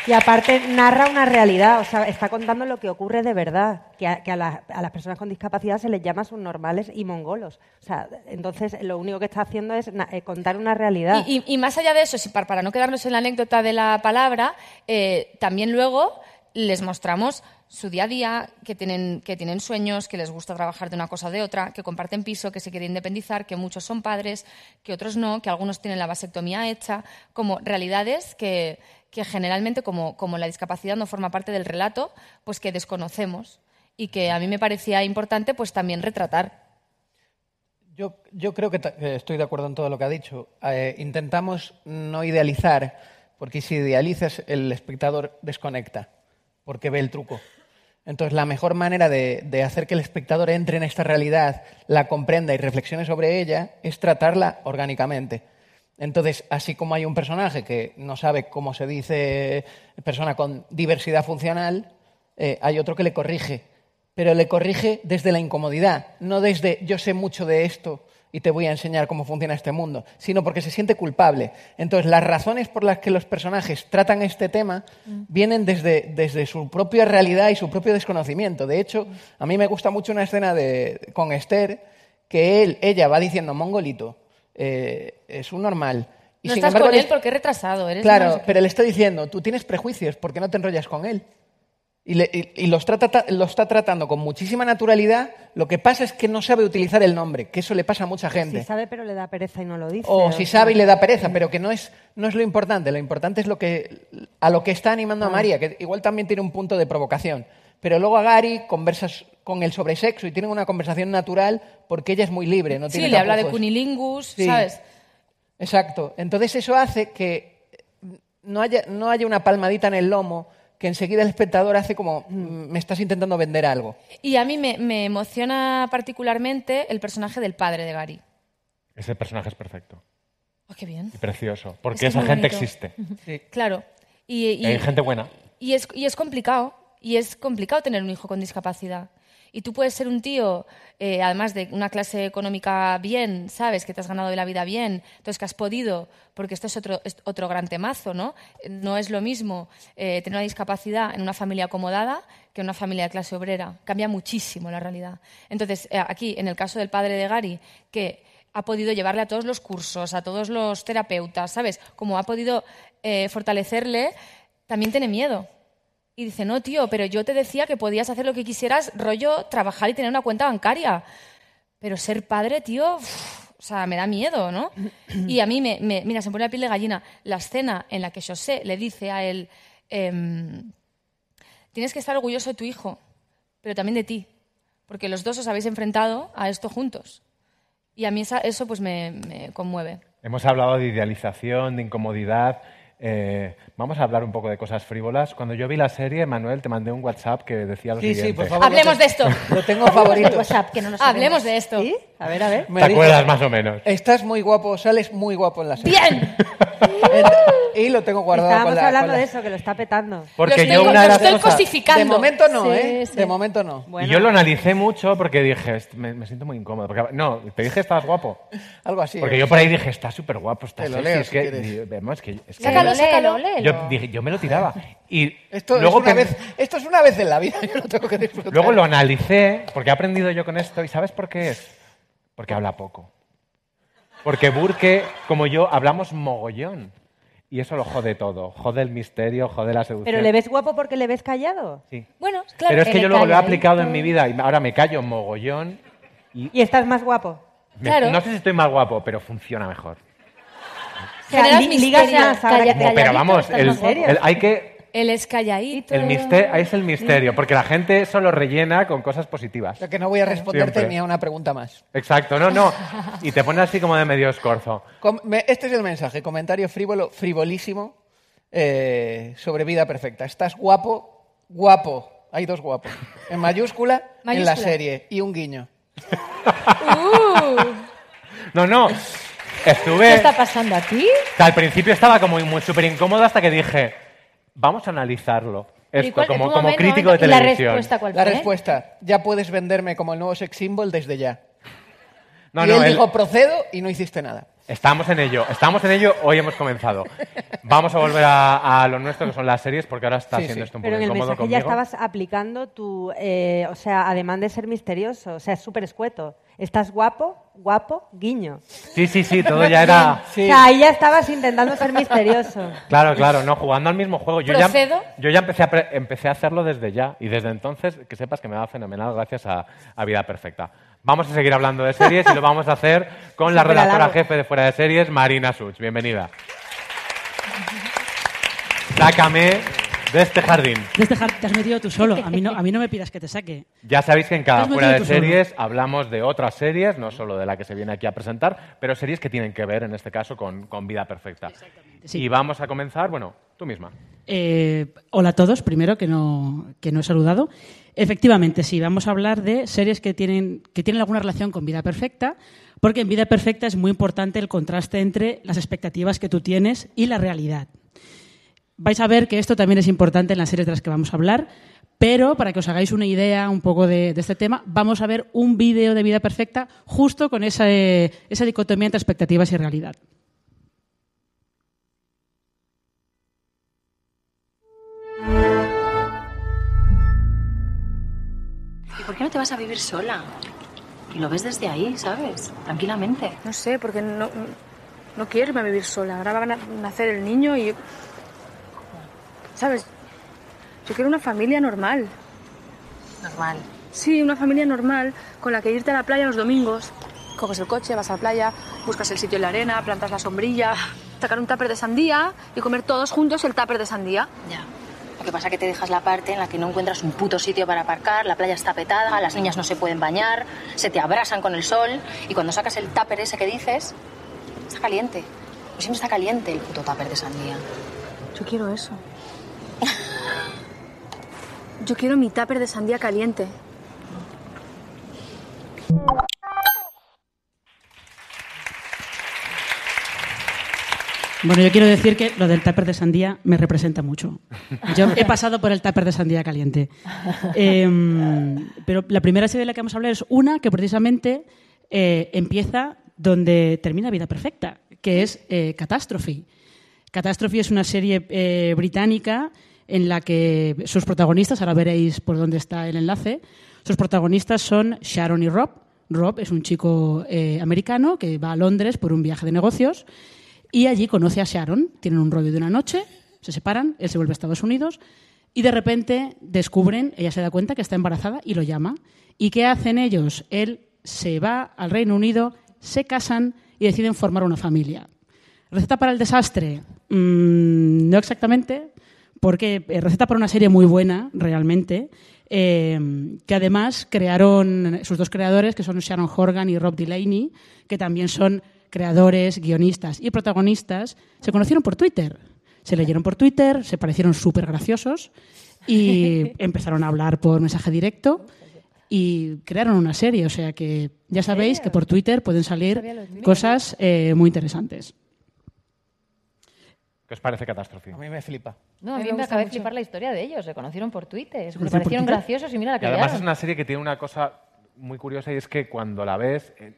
Y aparte narra una realidad, o sea, está contando lo que ocurre de verdad, que a, que a las- a las personas con discapacidad se les llama subnormales y mongolos. O sea, entonces lo único que está haciendo es eh, contar una realidad. Y, y- más allá de eso, para no quedarnos en la anécdota de la palabra, eh, también luego les mostramos su día a día, que tienen, que tienen sueños, que les gusta trabajar de una cosa o de otra, que comparten piso, que se quieren independizar, que muchos son padres, que otros no, que algunos tienen la vasectomía hecha, como realidades que, que generalmente, como, como la discapacidad no forma parte del relato, pues que desconocemos y que a mí me parecía importante pues también retratar. Yo, yo creo que, estoy de acuerdo en todo lo que ha dicho. Eh, intentamos no idealizar, porque si idealizas, el espectador desconecta, porque ve el truco. Entonces, la mejor manera de, de hacer que el espectador entre en esta realidad, la comprenda y reflexione sobre ella, es tratarla orgánicamente. Entonces, así como hay un personaje que no sabe cómo se dice persona con diversidad funcional, eh, hay otro que le corrige pero le corrige desde la incomodidad, no desde yo sé mucho de esto y te voy a enseñar cómo funciona este mundo, sino porque se siente culpable. Entonces, las razones por las que los personajes tratan este tema vienen desde, desde su propia realidad y su propio desconocimiento. De hecho, a mí me gusta mucho una escena de, con Esther que él, ella va diciendo, mongolito, eh, es un normal. Y no sin estás embargo, con él- porque es retrasado. Eres Claro, no sé qué. pero le está diciendo, tú tienes prejuicios, ¿por qué no te enrollas con él? Y, le- y- y los trata- ta- lo está tratando con muchísima naturalidad. Lo que pasa es que no sabe utilizar el nombre, que eso le pasa a mucha gente. Si sabe, pero le da pereza y no lo dice. O si sea, sabe y le da pereza, pero que no es, no es lo importante. Lo importante es lo que, a lo que está animando a Ah. María, que igual también tiene un punto de provocación. Pero luego a Gary conversas con él sobre sexo y tienen una conversación natural porque ella es muy libre. No Sí, tiene le habla de cunilingus, Sí. ¿sabes? Exacto. Entonces eso hace que no haya, no haya una palmadita en el lomo que enseguida el espectador hace como, "Mm, me estás intentando vender algo. Y a mí me, me emociona particularmente el personaje del padre de Gary. Ese personaje es perfecto Oh, qué bien. y precioso, porque Es que es esa gente bonito. existe. Claro. Y, y- Hay gente buena. Y es, y es complicado. Y es complicado tener un hijo con discapacidad. Y tú puedes ser un tío, eh, además de una clase económica bien, ¿sabes? Que te has ganado de la vida bien, entonces que has podido, porque esto es otro, es otro gran temazo, ¿no? No es lo mismo eh, tener una discapacidad en una familia acomodada que en una familia de clase obrera. Cambia muchísimo la realidad. Entonces, eh, aquí, en el caso del padre de Gary, que ha podido llevarle a todos los cursos, a todos los terapeutas, ¿sabes? Como ha podido fortalecerle, también tiene miedo. Y dice, no, tío, pero yo te decía que podías hacer lo que quisieras, rollo, trabajar y tener una cuenta bancaria. Pero ser padre, tío, uf, o sea, me da miedo, ¿no? Y a mí, me, me- mira, se me pone la piel de gallina. La escena en la que José le dice a él, em, tienes que estar orgulloso de tu hijo, pero también de ti, porque los dos os habéis enfrentado a esto juntos. Y a mí esa- eso pues me, me conmueve. Hemos hablado de idealización, de incomodidad. Eh, vamos a hablar un poco de cosas frívolas. Cuando yo vi la serie, Manuel, te mandé un WhatsApp que decía lo Sí, sí, siguiente. por favor. Hablemos de esto. Lo tengo favorito. Hablemos de esto. A ver, a ver. Me ¿Te dijo, acuerdas más o menos? Estás muy guapo, sales muy guapo en la serie. ¡Bien! y lo tengo guardado Estábamos con la- hablando con la- de eso, que lo está petando. Porque Lo yo estoy- una de lo las estoy cosas- cosificando. De momento no, Sí, ¿eh? sí. De momento no. Bueno, Y yo lo analicé mucho porque dije, "Est- me, me siento muy incómodo. Porque, no, te dije estabas guapo. Algo así. Porque ¿eh? yo por ahí dije, está súper guapo, está Te lo sexy. leo es si que, vemos, que, es que- Sácalo, Léelo, sácalo. léelo. yo dije, yo me lo tiraba. Y Esto, luego es una vez, esto es una vez en la vida, yo lo tengo que disfrutar. Luego lo analicé, porque he aprendido yo con esto, ¿y sabes por qué es? Porque habla poco. Porque Burke, como yo, hablamos mogollón. Y eso lo jode todo. Jode el misterio, jode la seducción. ¿Pero le ves guapo porque le ves callado? Sí. Bueno, claro. Pero es que yo luego lo he aplicado en mi vida y ahora me callo mogollón. Y estás más guapo. Me- Claro. No sé si estoy más guapo, pero funciona mejor. Generas misterio. Calla- Pero vamos, el, el- hay que... Él es calladito. El misterio, es el misterio, porque la gente solo rellena con cosas positivas. O sea que no voy a responderte Siempre. ni a una pregunta más. Exacto, no, no. Y te pone así como de medio escorzo. Este es el mensaje, comentario frívolo, frivolísimo eh, sobre vida perfecta. Estás guapo, guapo. Hay dos guapos. En mayúscula, en la serie. Y un guiño. Uh, No, no. ¿Qué Estuve... está pasando aquí? que al principio estaba como muy súper incómodo hasta que dije, vamos a analizarlo. Pero ¿y Esto, cuál- como, como momento, crítico de ¿y la televisión. respuesta cuál La fue? respuesta, ya puedes venderme como el nuevo sex symbol desde ya. No, y no, él él- dijo, procedo, y no hiciste nada. Estamos en ello, estamos en ello, hoy hemos comenzado. Vamos a volver a, a lo nuestro, que son las series, porque ahora está Sí, siendo sí. esto un Pero poco en el incómodo mensaje conmigo. ya estabas aplicando tu, eh, o sea, además de ser misterioso, o sea, es súper escueto. Estás guapo, guapo, guiño. Sí, sí, sí, todo ya era... Sí. O sea, ahí ya estabas intentando ser misterioso. Claro, claro, no, jugando al mismo juego. Yo ya, ¿Procedo? yo ya empecé, a pre- empecé a hacerlo desde ya, y desde entonces, que sepas que me va fenomenal gracias a, a Vida Perfecta. Vamos a seguir hablando de series y lo vamos a hacer con la redactora jefe de Fuera de Series, Marina Such. Bienvenida. Sácame de este jardín. De este jar- te has metido tú solo. A mí, no, a mí no me pidas que te saque. Ya sabéis que en cada fuera de solo. series hablamos de otras series, no solo de la que se viene aquí a presentar, pero series que tienen que ver, en este caso, con, con Vida Perfecta. sí. Y vamos a comenzar, bueno, tú misma. Eh, hola a todos, primero que no, que no he saludado. Efectivamente, sí, vamos a hablar de series que tienen, que tienen alguna relación con Vida Perfecta, porque en Vida Perfecta es muy importante el contraste entre las expectativas que tú tienes y la realidad. Vais a ver que esto también es importante en las series de las que vamos a hablar, pero para que os hagáis una idea un poco de, de este tema, vamos a ver un vídeo de Vida Perfecta justo con esa, eh, esa dicotomía entre expectativas y realidad. ¿Y por qué no te vas a vivir sola? Y lo ves desde ahí, ¿sabes? Tranquilamente. No sé, porque no, no quiero irme a vivir sola. Ahora va a na- nacer el niño y... ¿Sabes? Yo quiero una familia normal. Normal. Sí, una familia normal con la que irte a la playa los domingos. Coges el coche, vas a la playa, buscas el sitio en la arena, plantas la sombrilla, sacar un tupper de sandía y comer todos juntos el tupper de sandía. Ya. Lo que pasa es que te dejas la parte en la que no encuentras un puto sitio para aparcar, la playa está petada, las niñas no se pueden bañar, se te abrasan con el sol y cuando sacas el tupper ese que dices, está caliente. Pues siempre está caliente el puto tupper de sandía. Yo quiero eso. Yo quiero mi tupper de sandía caliente. Bueno, yo quiero decir que lo del tupper de sandía me representa mucho. Yo he pasado por el tupper de sandía caliente. Em, pero la primera serie de la que vamos a hablar es una que precisamente eh, empieza donde termina Vida Perfecta, que es eh, Catastrophe. Catastrophe es una serie eh, británica en la que sus protagonistas, ahora veréis por dónde está el enlace, sus protagonistas son Sharon y Rob. Rob es un chico eh, americano que va a Londres por un viaje de negocios y allí conoce a Sharon. Tienen un rollo de una noche, se separan, él se vuelve a Estados Unidos y de repente descubren, ella se da cuenta que está embarazada y lo llama. ¿Y qué hacen ellos? Él se va al Reino Unido, se casan y deciden formar una familia. ¿Receta para el desastre? Mm, no exactamente, porque eh, receta para una serie muy buena, realmente, eh, que además crearon sus dos creadores, que son Sharon Horgan y Rob Delaney, que también son creadores, guionistas y protagonistas, se conocieron por Twitter. Se leyeron por Twitter, se parecieron súper graciosos y empezaron a hablar por mensaje directo y crearon una serie. O sea que ya sabéis que por Twitter pueden salir cosas eh, muy interesantes. ¿Qué os parece catástrofe? A mí me flipa. No, a mí me me acaba de flipar la historia de ellos. Se conocieron por Twitter. Se por parecieron Twitter? graciosos y mira la Y que además es una serie que tiene una cosa muy curiosa y es que cuando la ves, eh,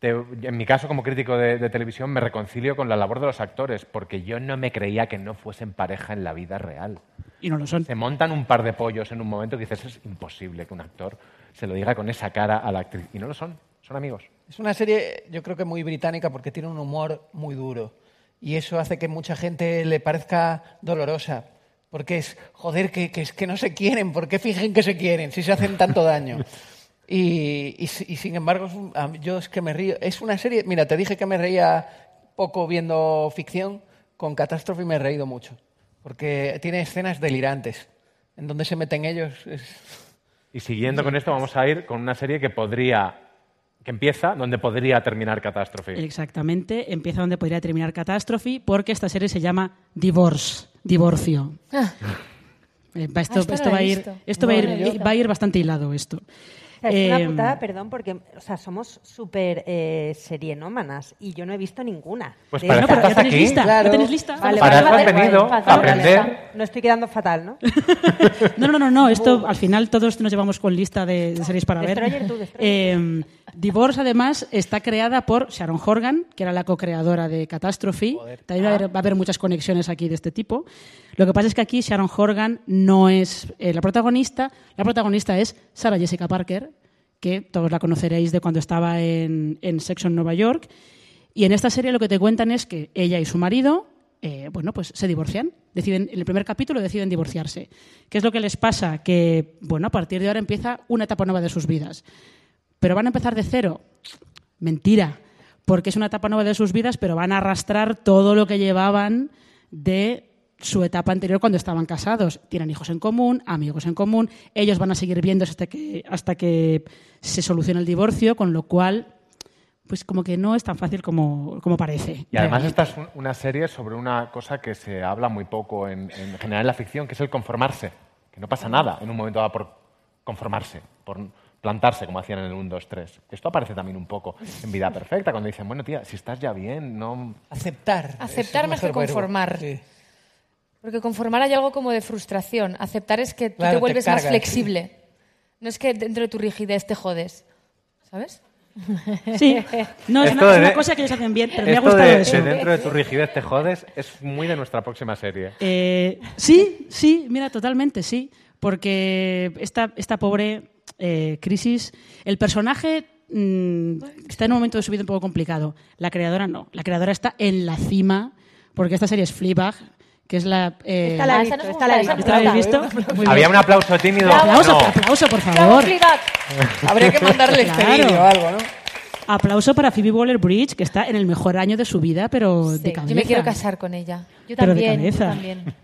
te- en mi caso como crítico de, de televisión, me reconcilio con la labor de los actores, porque yo no me creía que no fuesen pareja en la vida real. Y no lo son. Se montan un par de pollos en un momento que dices, es imposible que un actor se lo diga con esa cara a la actriz. Y no lo son, son amigos. Es una serie, yo creo que muy británica porque tiene un humor muy duro. Y eso hace que mucha gente le parezca dolorosa. Porque es, joder, que, que es que no se quieren. ¿Por qué fingen que se quieren si se hacen tanto daño? Y, y si- y sin embargo, yo es que me río. Es una serie, mira, te dije que me reía poco viendo ficción. Con Catástrofe me he reído mucho. Porque tiene escenas delirantes. En donde se meten ellos. es- Y siguiendo con esto, vamos a ir con una serie que podría, que empieza donde podría terminar Catástrofe. Exactamente, empieza donde podría terminar Catástrofe, porque esta serie se llama Divorce, divorcio. Ah, Eh, va- esto Ah, esto no va, a ir, visto. esto No va, a lo he ir, visto. va a ir bastante hilado esto. O sea, es una Eh, putada, perdón, porque o sea, somos súper eh, serienómanas y yo no he visto ninguna. Pues para estás tenéis aquí. lista, Claro. ¿ya tenéis lista? Vale, Para vale, eso has vale, venido a aprender. No estoy quedando fatal, ¿no? No, no, no, no, esto al final todos nos llevamos con lista de, de series para ver. Tú. Eh, Divorce, además, está creada por Sharon Horgan, que era la co-creadora de Catastrophe. También va a, haber, va a haber muchas conexiones aquí de este tipo. Lo que pasa es que aquí Sharon Horgan no es eh, la protagonista. La protagonista es Sarah Jessica Parker, que todos la conoceréis de cuando estaba en, en Sex en Nueva York. Y en esta serie lo que te cuentan es que ella y su marido, eh, bueno, pues se divorcian. Deciden, en el primer capítulo deciden divorciarse. ¿Qué es lo que les pasa? Que, bueno, a partir de ahora empieza una etapa nueva de sus vidas. ¿Pero van a empezar de cero? Mentira, porque es una etapa nueva de sus vidas, pero van a arrastrar todo lo que llevaban de su etapa anterior cuando estaban casados. Tienen hijos en común, amigos en común, ellos van a seguir viéndose hasta que, hasta que se solucione el divorcio, con lo cual, pues como que no es tan fácil como, como parece. Y además realmente. esta es un- una serie sobre una cosa que se habla muy poco en, en general en la ficción, que es el conformarse. Que no pasa nada en un momento dado por conformarse, por plantarse, como hacían en el 1, 2, 3. Esto aparece también un poco en Vida Perfecta, cuando dicen, bueno, tía, si estás ya bien, no... Aceptar. Aceptar más que conformar. Sí. Porque conformar hay algo como de frustración. Aceptar es que tú Claro, te te vuelves más flexible. No es que dentro de tu rigidez te jodes. ¿Sabes? Sí, no, es una, es de- una cosa que ellos hacen bien, pero me ha gustado de, eso. de dentro de tu rigidez te jodes es muy de nuestra próxima serie. Eh, sí, sí, mira, totalmente, sí. Porque esta, esta pobre eh, crisis, el personaje mm, está en un momento de su vida un poco complicado. La creadora no. La creadora está en la cima, porque esta serie es Fleabag, que es la... eh, Esta la visto. Muy Había bien. un aplauso tímido. Aplauso, No. aplauso, por favor. Habría que mandarle este Claro. vídeo o algo, ¿no? Aplauso para Phoebe Waller-Bridge, que está en el mejor año de su vida, pero de cabeza. Yo me quiero casar con ella. Yo Pero de también, yo cabeza. también.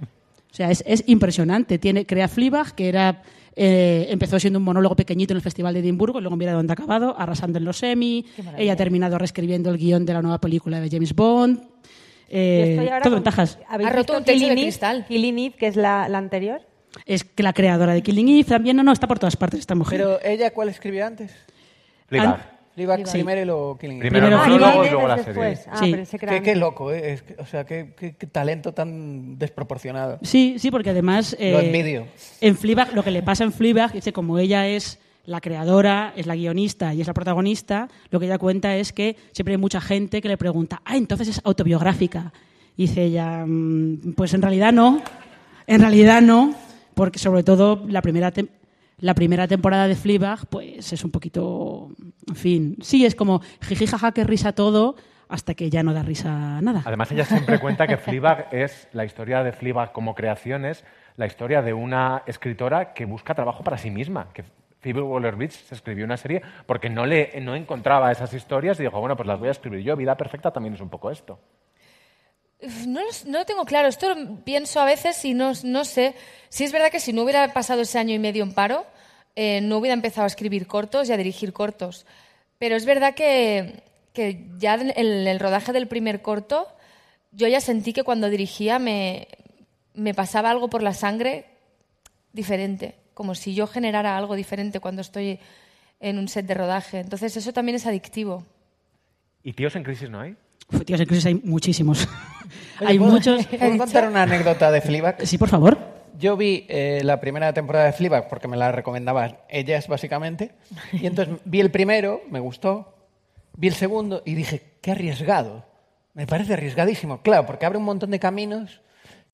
O sea, es, es impresionante. Tiene, crea Fleabag, que era eh, empezó siendo un monólogo pequeñito en el Festival de Edimburgo, y luego mira dónde ha acabado, arrasando en los Emmy. maravilla. Ella ha terminado reescribiendo el guion de la nueva película de James Bond. Eh, todo con- ventajas. ¿Habéis Ha roto un techo de Killing Eve? cristal. Killing Eve, que es la, la anterior. Es que la creadora de Killing Eve también, no, no, está por todas partes esta mujer. Pero ella, ¿cuál escribió antes? Fleabag. Fleabag Sí. primero y luego Killing Eve. Primero monólogo y luego la es serie. Ah, Sí. Qué, loco, ¿eh? Es que- o sea, qué, qué- qué talento tan desproporcionado. Sí, sí, porque además... Lo eh, envidio. En Fleabag, lo que le pasa en Fleabag, dice, como ella es la creadora, es la guionista y es la protagonista, lo que ella cuenta es que siempre hay mucha gente que le pregunta, ah, entonces es autobiográfica. Y dice ella, "Mm, pues en realidad no, en realidad no, porque sobre todo la primera, la primera temporada de Fleabag, pues es un poquito, en fin, sí, es como jiji, jaja, que risa todo, hasta que ya no da risa nada. Además, ella siempre cuenta que Fleabag es la historia de Fleabag como creación, es la historia de una escritora que busca trabajo para sí misma. Que Phoebe Waller-Bridge se escribió una serie porque no, le, no encontraba esas historias y dijo, bueno, pues las voy a escribir yo. Vida Perfecta también es un poco esto. No, lo- tengo claro. Esto lo pienso a veces y no, sé. Sí es verdad que si no hubiera pasado ese año y medio en paro, eh, no hubiera empezado a escribir cortos y a dirigir cortos. Pero es verdad que, ya en el, el rodaje del primer corto, yo ya sentí que cuando dirigía me, me pasaba algo por la sangre diferente, como si yo generara algo diferente cuando estoy en un set de rodaje. Entonces eso también es adictivo. ¿Y tíos en crisis no hay? Tíos, en crisis hay muchísimos. Oye, hay ¿puedo- muchos... ¿Puedo contar una anécdota de Fleabag? Sí, por favor. Yo vi eh, la primera temporada de Fleabag porque me la recomendaban ellas, básicamente. Y entonces vi el primero, me gustó. Vi el segundo y dije, qué arriesgado. Me parece arriesgadísimo. Claro, porque abre un montón de caminos.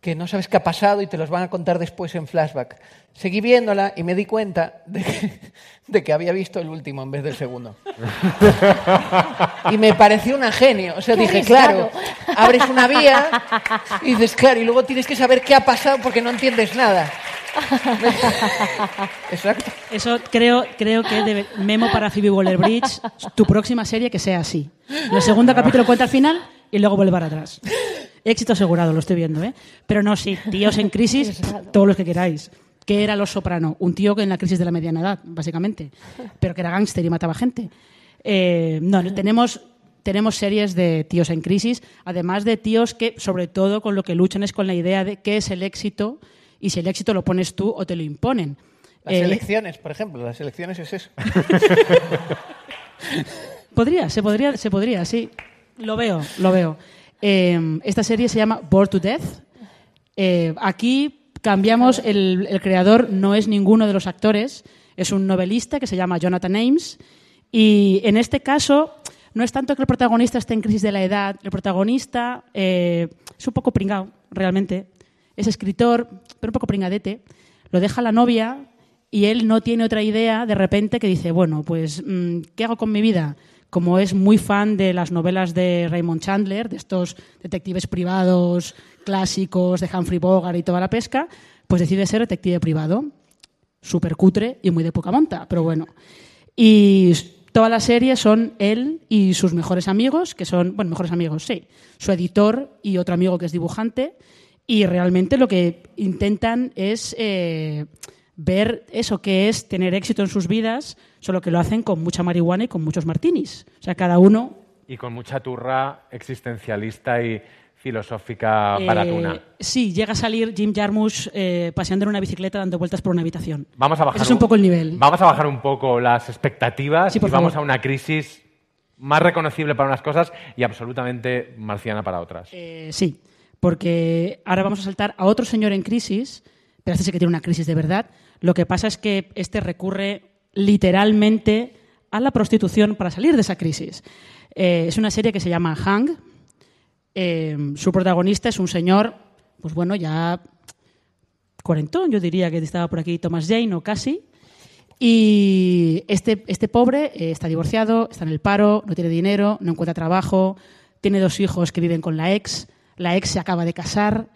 Que no sabes qué ha pasado y te los van a contar después en flashback. Seguí viéndola y me di cuenta de que, de que había visto el último en vez del segundo. Y me pareció una genio. O sea, Qué dije, arriesgado. claro, abres una vía y dices, claro, y luego tienes que saber qué ha pasado porque no entiendes nada. Exacto. Eso creo, creo que debe- memo para Phoebe Waller-Bridge, tu próxima serie que sea así. El segundo capítulo cuenta al final y luego vuelve para atrás. Éxito asegurado, lo estoy viendo, ¿eh? Pero no, sí, tíos en crisis, todos los que queráis. ¿Qué era Los Soprano? Un tío que en la crisis de la mediana edad, básicamente, pero que era gángster y mataba gente. Eh, no, no, tenemos, tenemos series de tíos en crisis, además de tíos que, sobre todo, con lo que luchan es con la idea de qué es el éxito y si el éxito lo pones tú o te lo imponen. Las Eh, elecciones, por ejemplo, las elecciones es eso. Podría, se podría, se podría, sí. Lo veo, lo veo. Eh, esta serie se llama Bored to Death. Eh, aquí cambiamos, el, el creador no es ninguno de los actores, es un novelista que se llama Jonathan Ames. Y en este caso, no es tanto que el protagonista esté en crisis de la edad, el protagonista eh, es un poco pringado, realmente. Es escritor, pero un poco pringadete. Lo deja la novia y él no tiene otra idea de repente que dice, bueno, pues, mm, ¿qué hago con mi vida? Como es muy fan de las novelas de Raymond Chandler, de estos detectives privados clásicos de Humphrey Bogart y toda la pesca, pues decide ser detective privado. Súper cutre y muy de poca monta, pero bueno. Y toda la serie son él y sus mejores amigos, que son, bueno, mejores amigos, sí, su editor y otro amigo que es dibujante, y realmente lo que intentan es eh, ver eso que es tener éxito en sus vidas, solo que lo hacen con mucha marihuana y con muchos martinis. O sea, cada uno Y con mucha turra existencialista y filosófica Eh, baratuna. sí, llega a salir Jim Jarmusch eh, paseando en una bicicleta dando vueltas por una habitación. Vamos a bajar Ese es un poco el nivel. Vamos a bajar un poco las expectativas Sí, y vamos favor. a una crisis más reconocible para unas cosas y absolutamente marciana para otras. Eh, sí, porque ahora vamos a saltar a otro señor en crisis, pero este sí que tiene una crisis de verdad. Lo que pasa es que este recurre literalmente a la prostitución para salir de esa crisis. Eh, es una serie que se llama Hang. Eh, su protagonista es un señor, pues bueno, ya cuarentón, yo diría que estaba por aquí Thomas Jane o casi. Y este, este pobre eh, está divorciado, está en el paro, no tiene dinero, no encuentra trabajo, tiene dos hijos que viven con la ex, la ex se acaba de casar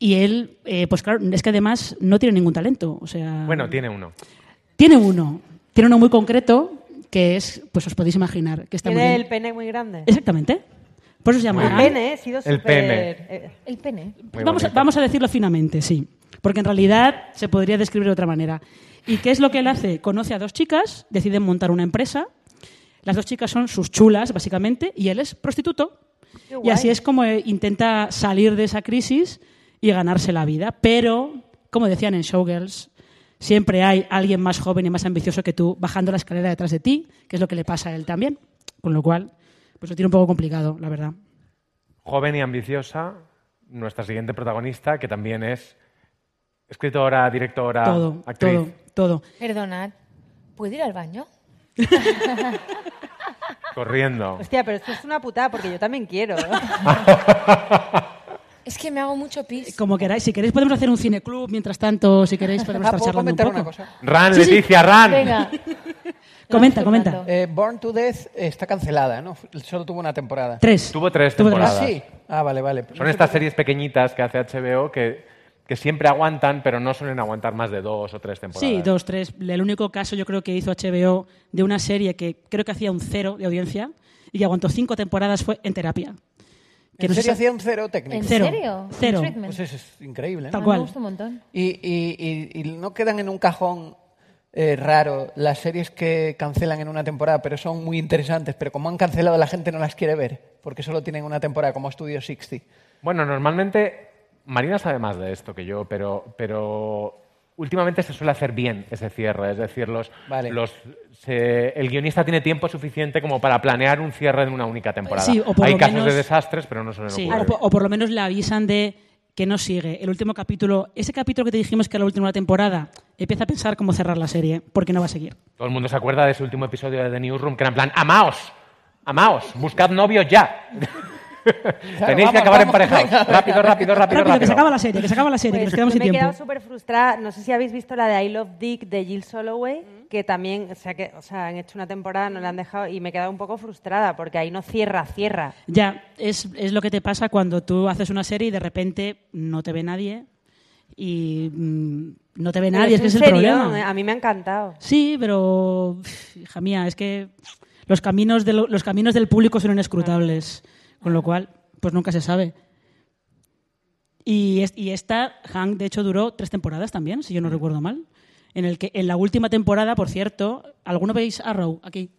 y él, eh, pues claro, es que además no tiene ningún talento. O sea, Bueno, tiene uno. tiene uno, tiene uno muy concreto que es, pues os podéis imaginar, que está muy bien. el pene muy grande. Exactamente. Por eso se llama El pene, he sido El pene. eh, El pene. Muy Vamos a, vamos a decirlo finamente, sí. Porque en realidad se podría describir de otra manera. ¿Y qué es lo que él hace? Conoce a dos chicas, deciden montar una empresa. Las dos chicas son sus chulas, básicamente, y él es prostituto. Qué Y así es como eh, intenta salir de esa crisis y ganarse la vida. Pero, como decían en Showgirls, siempre hay alguien más joven y más ambicioso que tú bajando la escalera detrás de ti, que es lo que le pasa a él también. Con lo cual, pues lo tiene un poco complicado, la verdad. Joven y ambiciosa, nuestra siguiente protagonista, que también es escritora, directora, todo, actriz. todo, todo. Perdonad, ¿puedo ir al baño? Corriendo. Hostia, pero esto es una putada porque yo también quiero. Es que me hago mucho pis. Como queráis, si queréis podemos hacer un cineclub mientras tanto, si queréis podemos Ah, estar ¿puedo charlando un comentar poco. una cosa? Ran, Sí, sí. Leticia, Ran. Venga. Comenta, comenta. Eh, Born to Death está cancelada, ¿no? Solo tuvo una temporada. Tres. Tuvo tres temporadas. Ah, sí. Ah, vale, vale. Son estas series pequeñitas que hace HBO que, que siempre aguantan, pero no suelen aguantar más de dos o tres temporadas. Sí, dos, tres. El único caso yo creo que hizo HBO de una serie que creo que hacía un cero de audiencia y que aguantó cinco temporadas fue En Terapia. Que ¿En no serio si- hacía un cero técnico? ¿En Cero. serio? Cero. Treatment. Pues eso es increíble, ¿no? Tal Ah, cual. Me gusta un montón. Y, y- y- y no quedan en un cajón eh, raro las series que cancelan en una temporada, pero son muy interesantes, pero como han cancelado la gente no las quiere ver, porque solo tienen una temporada, como Studio 60. Bueno, normalmente Marina sabe más de esto que yo, pero, pero últimamente se suele hacer bien ese cierre. Es decir, los, Vale. los, se- el guionista tiene tiempo suficiente como para planear un cierre en una única temporada. Sí, o por Hay lo casos menos- de desastres, pero no suelen Sí, ocurrir. o, po- o por lo menos le avisan de que no sigue. El último capítulo, ese capítulo que te dijimos que era la última temporada, empieza a pensar cómo cerrar la serie, porque no va a seguir. Todo el mundo se acuerda de ese último episodio de The Newsroom, que era en plan, amaos, amaos, buscad novios ya. Tenéis que acabar emparejados. Rápido, rápido, rápido, Rápido, rápido. que se acaba la serie, que se acaba la serie, que nos Pues quedamos yo sin me he quedado súper frustrada. No sé si habéis visto la de I Love Dick de Jill Soloway, que también, o sea, que, o sea, han hecho una temporada, no la han dejado, y me he quedado un poco frustrada porque ahí no cierra, cierra. Ya, es, es lo que te pasa cuando tú haces una serie y de repente no te ve nadie y mm, no te ve nadie, es que es el problema. eh, A mí me ha encantado. Sí, pero hija mía, es que los caminos, de lo- los caminos del público son inescrutables, con lo cual, pues nunca se sabe. Y, es- y esta, Hank, de hecho, duró tres temporadas también, si yo no recuerdo mal. En el que en la última temporada, por cierto, ¿alguno veis Arrow aquí?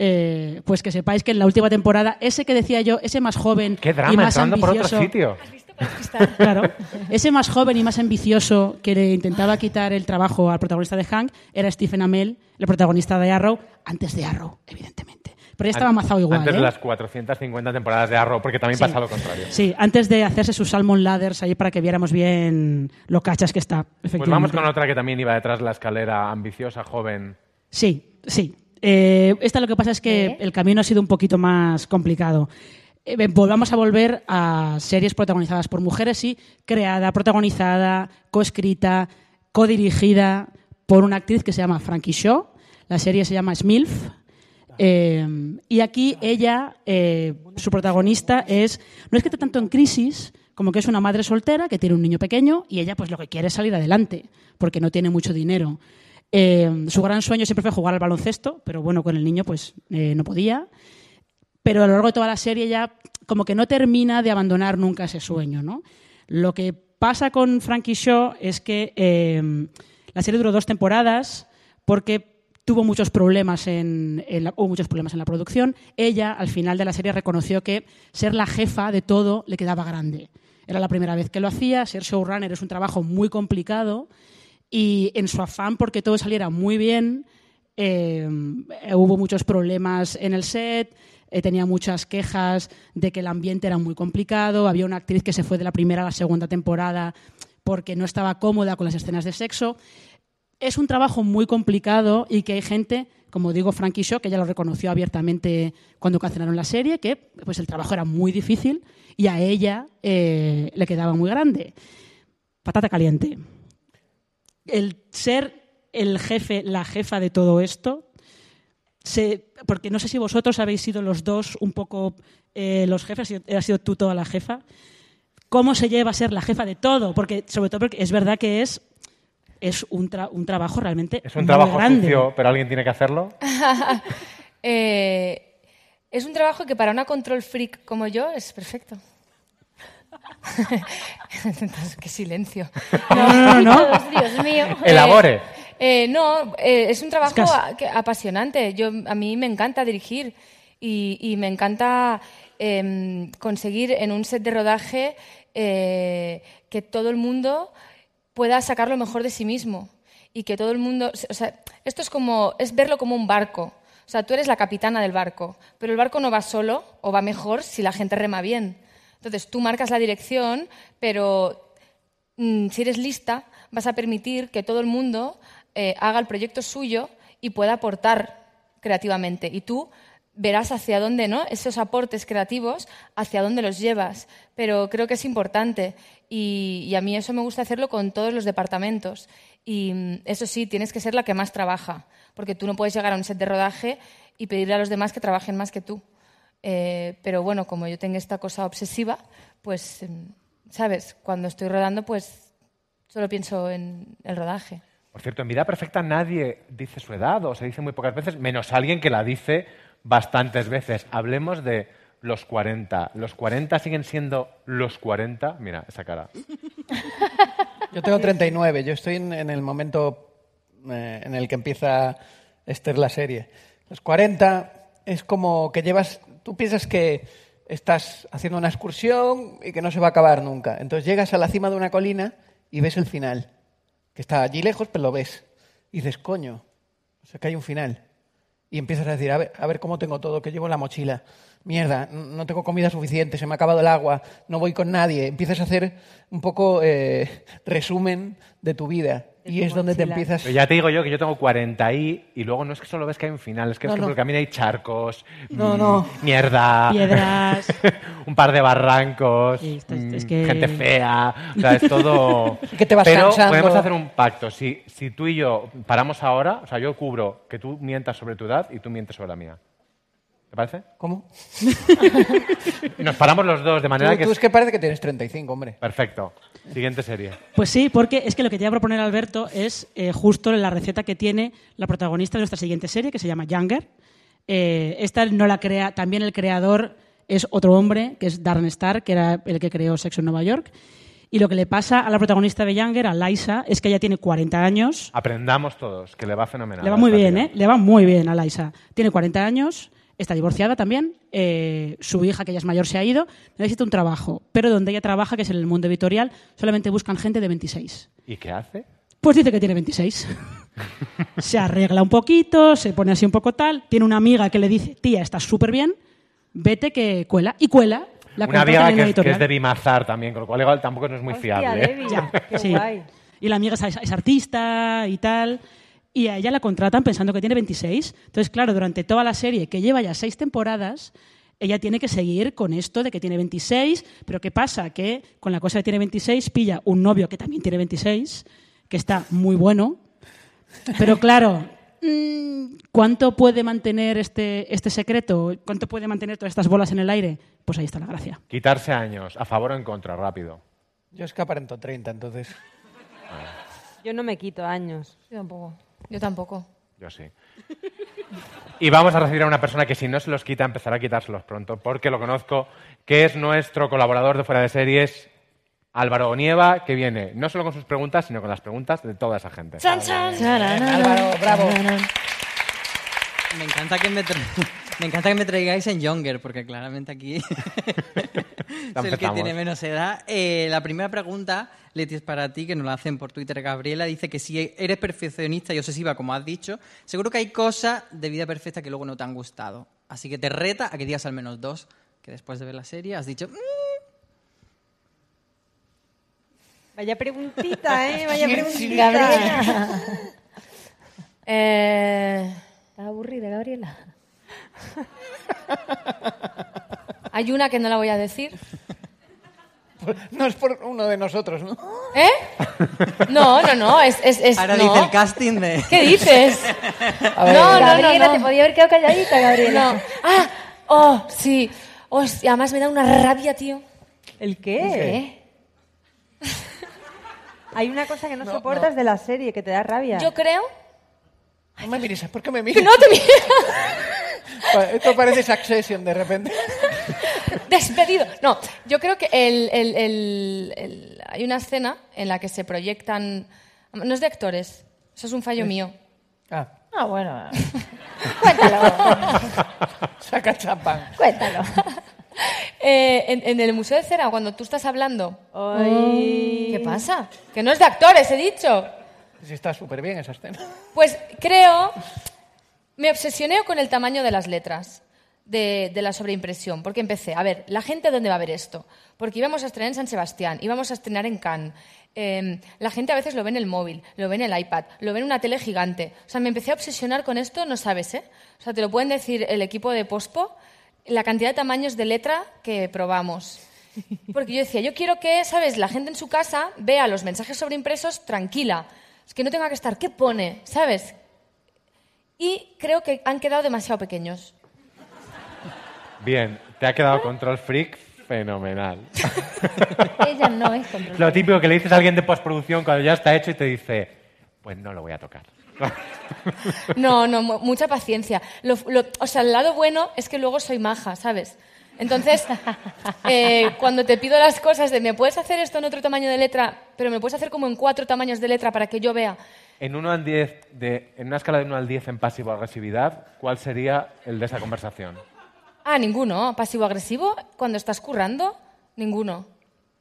Eh, pues que sepáis que en la última temporada, ese que decía yo, ese más joven Qué drama, y más entrando por ambicioso, otro sitio. Claro. Ese más joven y más ambicioso que le intentaba quitar el trabajo al protagonista de Hank era Stephen Amell, el protagonista de Arrow, antes de Arrow, evidentemente. Pero ya estaba amazado igual. Antes ¿eh? de las 450 temporadas de Arrow, porque también Sí. pasa lo contrario. Sí, antes de hacerse sus salmon ladders ahí para que viéramos bien lo cachas que está. Pues Efectivamente. vamos con otra que también iba detrás de la escalera, ambiciosa, joven. Sí, sí. Eh, esta lo que pasa es que ¿Eh? el camino ha sido un poquito más complicado. Eh, volvamos a volver a series protagonizadas por mujeres, sí, creada, protagonizada, coescrita, codirigida por una actriz que se llama Frankie Shaw. La serie se llama Smilf. Eh, y aquí ella, eh, su protagonista es, no es que esté tanto en crisis, como que es una madre soltera que tiene un niño pequeño y ella pues lo que quiere es salir adelante, porque no tiene mucho dinero. Eh, su gran sueño siempre fue jugar al baloncesto, pero bueno, con el niño pues eh, no podía. Pero a lo largo de toda la serie ella como que no termina de abandonar nunca ese sueño, ¿no? Lo que pasa con Frankie Shaw es que eh, la serie duró dos temporadas porque tuvo muchos problemas en, la, hubo muchos problemas en la producción. Ella, al final de la serie, reconoció que ser la jefa de todo le quedaba grande. Era la primera vez que lo hacía, ser showrunner es un trabajo muy complicado y en su afán porque todo saliera muy bien, eh, hubo muchos problemas en el set, eh, tenía muchas quejas de que el ambiente era muy complicado, había una actriz que se fue de la primera a la segunda temporada porque no estaba cómoda con las escenas de sexo. Es un trabajo muy complicado y que hay gente, como digo Frankie Shaw, que ella lo reconoció abiertamente cuando cancelaron la serie, que pues el trabajo era muy difícil y a ella eh, le quedaba muy grande. Patata caliente. El ser el jefe, la jefa de todo esto, porque no sé si vosotros habéis sido los dos un poco eh, los jefes, has sido tú toda la jefa. ¿Cómo se lleva a ser la jefa de todo? Porque, sobre todo porque es verdad que es, es un, tra- un trabajo realmente Es un muy trabajo grande. sucio, pero alguien tiene que hacerlo. Eh, es un trabajo que para una control freak como yo es perfecto. Entonces, qué silencio. No, no, no. Dios mío. Elabore. Eh, eh, no, eh, es un trabajo a- que- apasionante. Yo, a mí me encanta dirigir y, y me encanta em, conseguir en un set de rodaje eh, que todo el mundo pueda sacar lo mejor de sí mismo y que todo el mundo, o sea, esto es como es verlo como un barco. O sea, tú eres la capitana del barco, pero el barco no va solo o va mejor si la gente rema bien. Entonces, tú marcas la dirección, pero mm, si eres lista, vas a permitir que todo el mundo eh, haga el proyecto suyo y pueda aportar creativamente. Y tú verás hacia dónde, ¿no? Esos aportes creativos, hacia dónde los llevas. Pero creo que es importante. Y, a mí eso me gusta hacerlo con todos los departamentos. Y mm, eso sí, tienes que ser la que más trabaja. Porque tú no puedes llegar a un set de rodaje y pedirle a los demás que trabajen más que tú. Eh, pero bueno, como yo tengo esta cosa obsesiva, pues, em, ¿sabes? Cuando estoy rodando, pues solo pienso en el rodaje. Por cierto, en Vida Perfecta nadie dice su edad o se dice muy pocas veces, menos alguien que la dice bastantes veces. Hablemos de los 40. ¿Los 40 siguen siendo los 40? Mira, esa cara. Yo tengo 39, yo estoy en, el momento eh, en el que empieza Esther la serie. Los 40 es como que llevas, tú piensas que estás haciendo una excursión y que no se va a acabar nunca. Entonces llegas a la cima de una colina y ves el final, que está allí lejos, pero lo ves. Y dices, coño, o sea que hay un final. Y empiezas a decir, a ver, a ver cómo tengo todo, que llevo en la mochila. Mierda, no tengo comida suficiente, se me ha acabado el agua, no voy con nadie. Empiezas a hacer un poco eh, resumen de tu vida. Y es donde te empiezas... Pero ya te digo yo que yo tengo 40 y, y luego no es que solo ves que hay un final, es que No, es que no. por el camino hay charcos, No, no. mierda, Piedras. un par de barrancos, mm, es que- gente fea, o sea, es todo... Que te vas Pero cansando. podemos hacer un pacto, si, si tú y yo paramos ahora, o sea, yo cubro que tú mientas sobre tu edad y tú mientes sobre la mía. ¿Te parece? ¿Cómo? Y nos paramos los dos de manera Tú, que... tú es que parece que tienes 35, hombre. Perfecto. Siguiente serie. Pues sí, porque es que lo que te iba a proponer Alberto es eh, justo la receta que tiene la protagonista de nuestra siguiente serie, que se llama Younger. Eh, esta no la crea, también el creador es otro hombre, que es Darren Star, que era el que creó Sexo en Nueva York. Y lo que le pasa a la protagonista de Younger, a Liza, es que ella tiene 40 años. Aprendamos todos, que le va fenomenal. Le va muy bien, tía. ¿eh? Le va muy bien a Liza. Tiene 40 años, está divorciada también. eh, su hija, que ya es mayor, se ha ido. Necesita un trabajo. Pero donde ella trabaja, que es en el mundo editorial, solamente buscan gente de 26. ¿Y qué hace? Pues dice que tiene 26. se arregla un poquito, se pone así un poco tal. Tiene una amiga que le dice, tía, estás súper bien, vete que cuela. Y cuela. La Una amiga en que una es, que editorial. es de Bimazar también, con lo cual igual tampoco no es muy fiable. ¿eh? Ya, sí. Y la amiga es, es artista y tal. Y a ella la contratan pensando que tiene 26. Entonces, claro, durante toda la serie, que lleva ya seis temporadas, ella tiene que seguir con esto de que tiene 26. Pero ¿qué pasa? Que con la cosa de tiene 26 pilla un novio que también tiene 26, que está muy bueno. Pero claro, mm, ¿cuánto puede mantener este, este secreto? ¿Cuánto puede mantener todas estas bolas en el aire? Pues ahí está la gracia. Quitarse años, a favor o en contra, rápido. Yo es que aparento 30, entonces... Yo no me quito años. Yo tampoco. Yo tampoco. Yo sí. Y vamos a recibir a una persona que si no se los quita, empezará a quitárselos pronto, porque lo conozco, que es nuestro colaborador de Fuera de Series, Álvaro Onieva, que viene no solo con sus preguntas, sino con las preguntas de toda esa gente. ¡Chan, chan! Álvaro, bravo. Me encanta que me, tra- me encanta que me traigáis en Younger, porque claramente aquí soy el que tiene menos edad. Eh, la primera pregunta, Leti, es para ti, que nos la hacen por Twitter. Gabriela dice que si eres perfeccionista y obsesiva, como has dicho, seguro que hay cosas de vida perfecta que luego no te han gustado. Así que te reta a que digas al menos dos, que después de ver la serie has dicho... "Mm, Vaya preguntita, ¿eh? Vaya preguntita. Gabriela. Eh, ¿Estás aburrida, Gabriela? Hay una que no la voy a decir. No es por uno de nosotros, ¿no? ¿Eh? No, no, no. Es, es, es- Ahora no. dice el casting de... ¿Qué dices? A ver. No, no, no, Gabriela, no. te podía haber quedado calladita, Gabriela. No. Ah, oh, sí. Hostia, además me da una rabia, tío. ¿El qué? Hay una cosa que no, soportas de la serie, que te da rabia. Yo creo. No me mires, ¿por qué me miras? No te mira. Esto parece Succession de repente. Despedido. No, yo creo que el, el- el- el- hay una escena en la que se proyectan. No es de actores. Eso es un fallo mío. Ah, Ah, bueno. Cuéntalo. saca champán. Cuéntalo. Eh, en, en el Museo de Cera, cuando tú estás hablando. Ay. ¿Qué pasa? Que no es de actores, he dicho. Sí, está súper bien esa escena. Pues creo, me obsesioné con el tamaño de las letras de, la sobreimpresión, porque empecé, a ver, ¿la gente dónde va a ver esto? Porque íbamos a estrenar en San Sebastián, íbamos a estrenar en Cannes. eh, la gente a veces lo ve en el móvil, lo ve en el iPad, lo ve en una tele gigante. O sea, me empecé a obsesionar con esto, no sabes, ¿eh? O sea, te lo pueden decir el equipo de Pospo, la cantidad de tamaños de letra que probamos. Porque yo decía, yo quiero que, ¿sabes? La gente en su casa vea los mensajes sobreimpresos tranquila. Es que no tenga que estar, ¿qué pone? ¿Sabes? Y creo que han quedado demasiado pequeños. Bien, te ha quedado Control Freak fenomenal. Ella no es control. Lo típico que le dices a alguien de postproducción cuando ya está hecho y te dice, pues no lo voy a tocar. No, no, mu- mucha paciencia. Lo- lo- o sea, el lado bueno es que luego soy maja, ¿sabes? Entonces, eh, cuando te pido las cosas de, ¿me puedes hacer esto en otro tamaño de letra? Pero me puedes hacer como en cuatro tamaños de letra para que yo vea. En, uno al 10 de, en una escala de 1 al 10 en pasivo-agresividad, ¿cuál sería el de esa conversación? Ah, ninguno. Pasivo-agresivo, cuando estás currando, ninguno.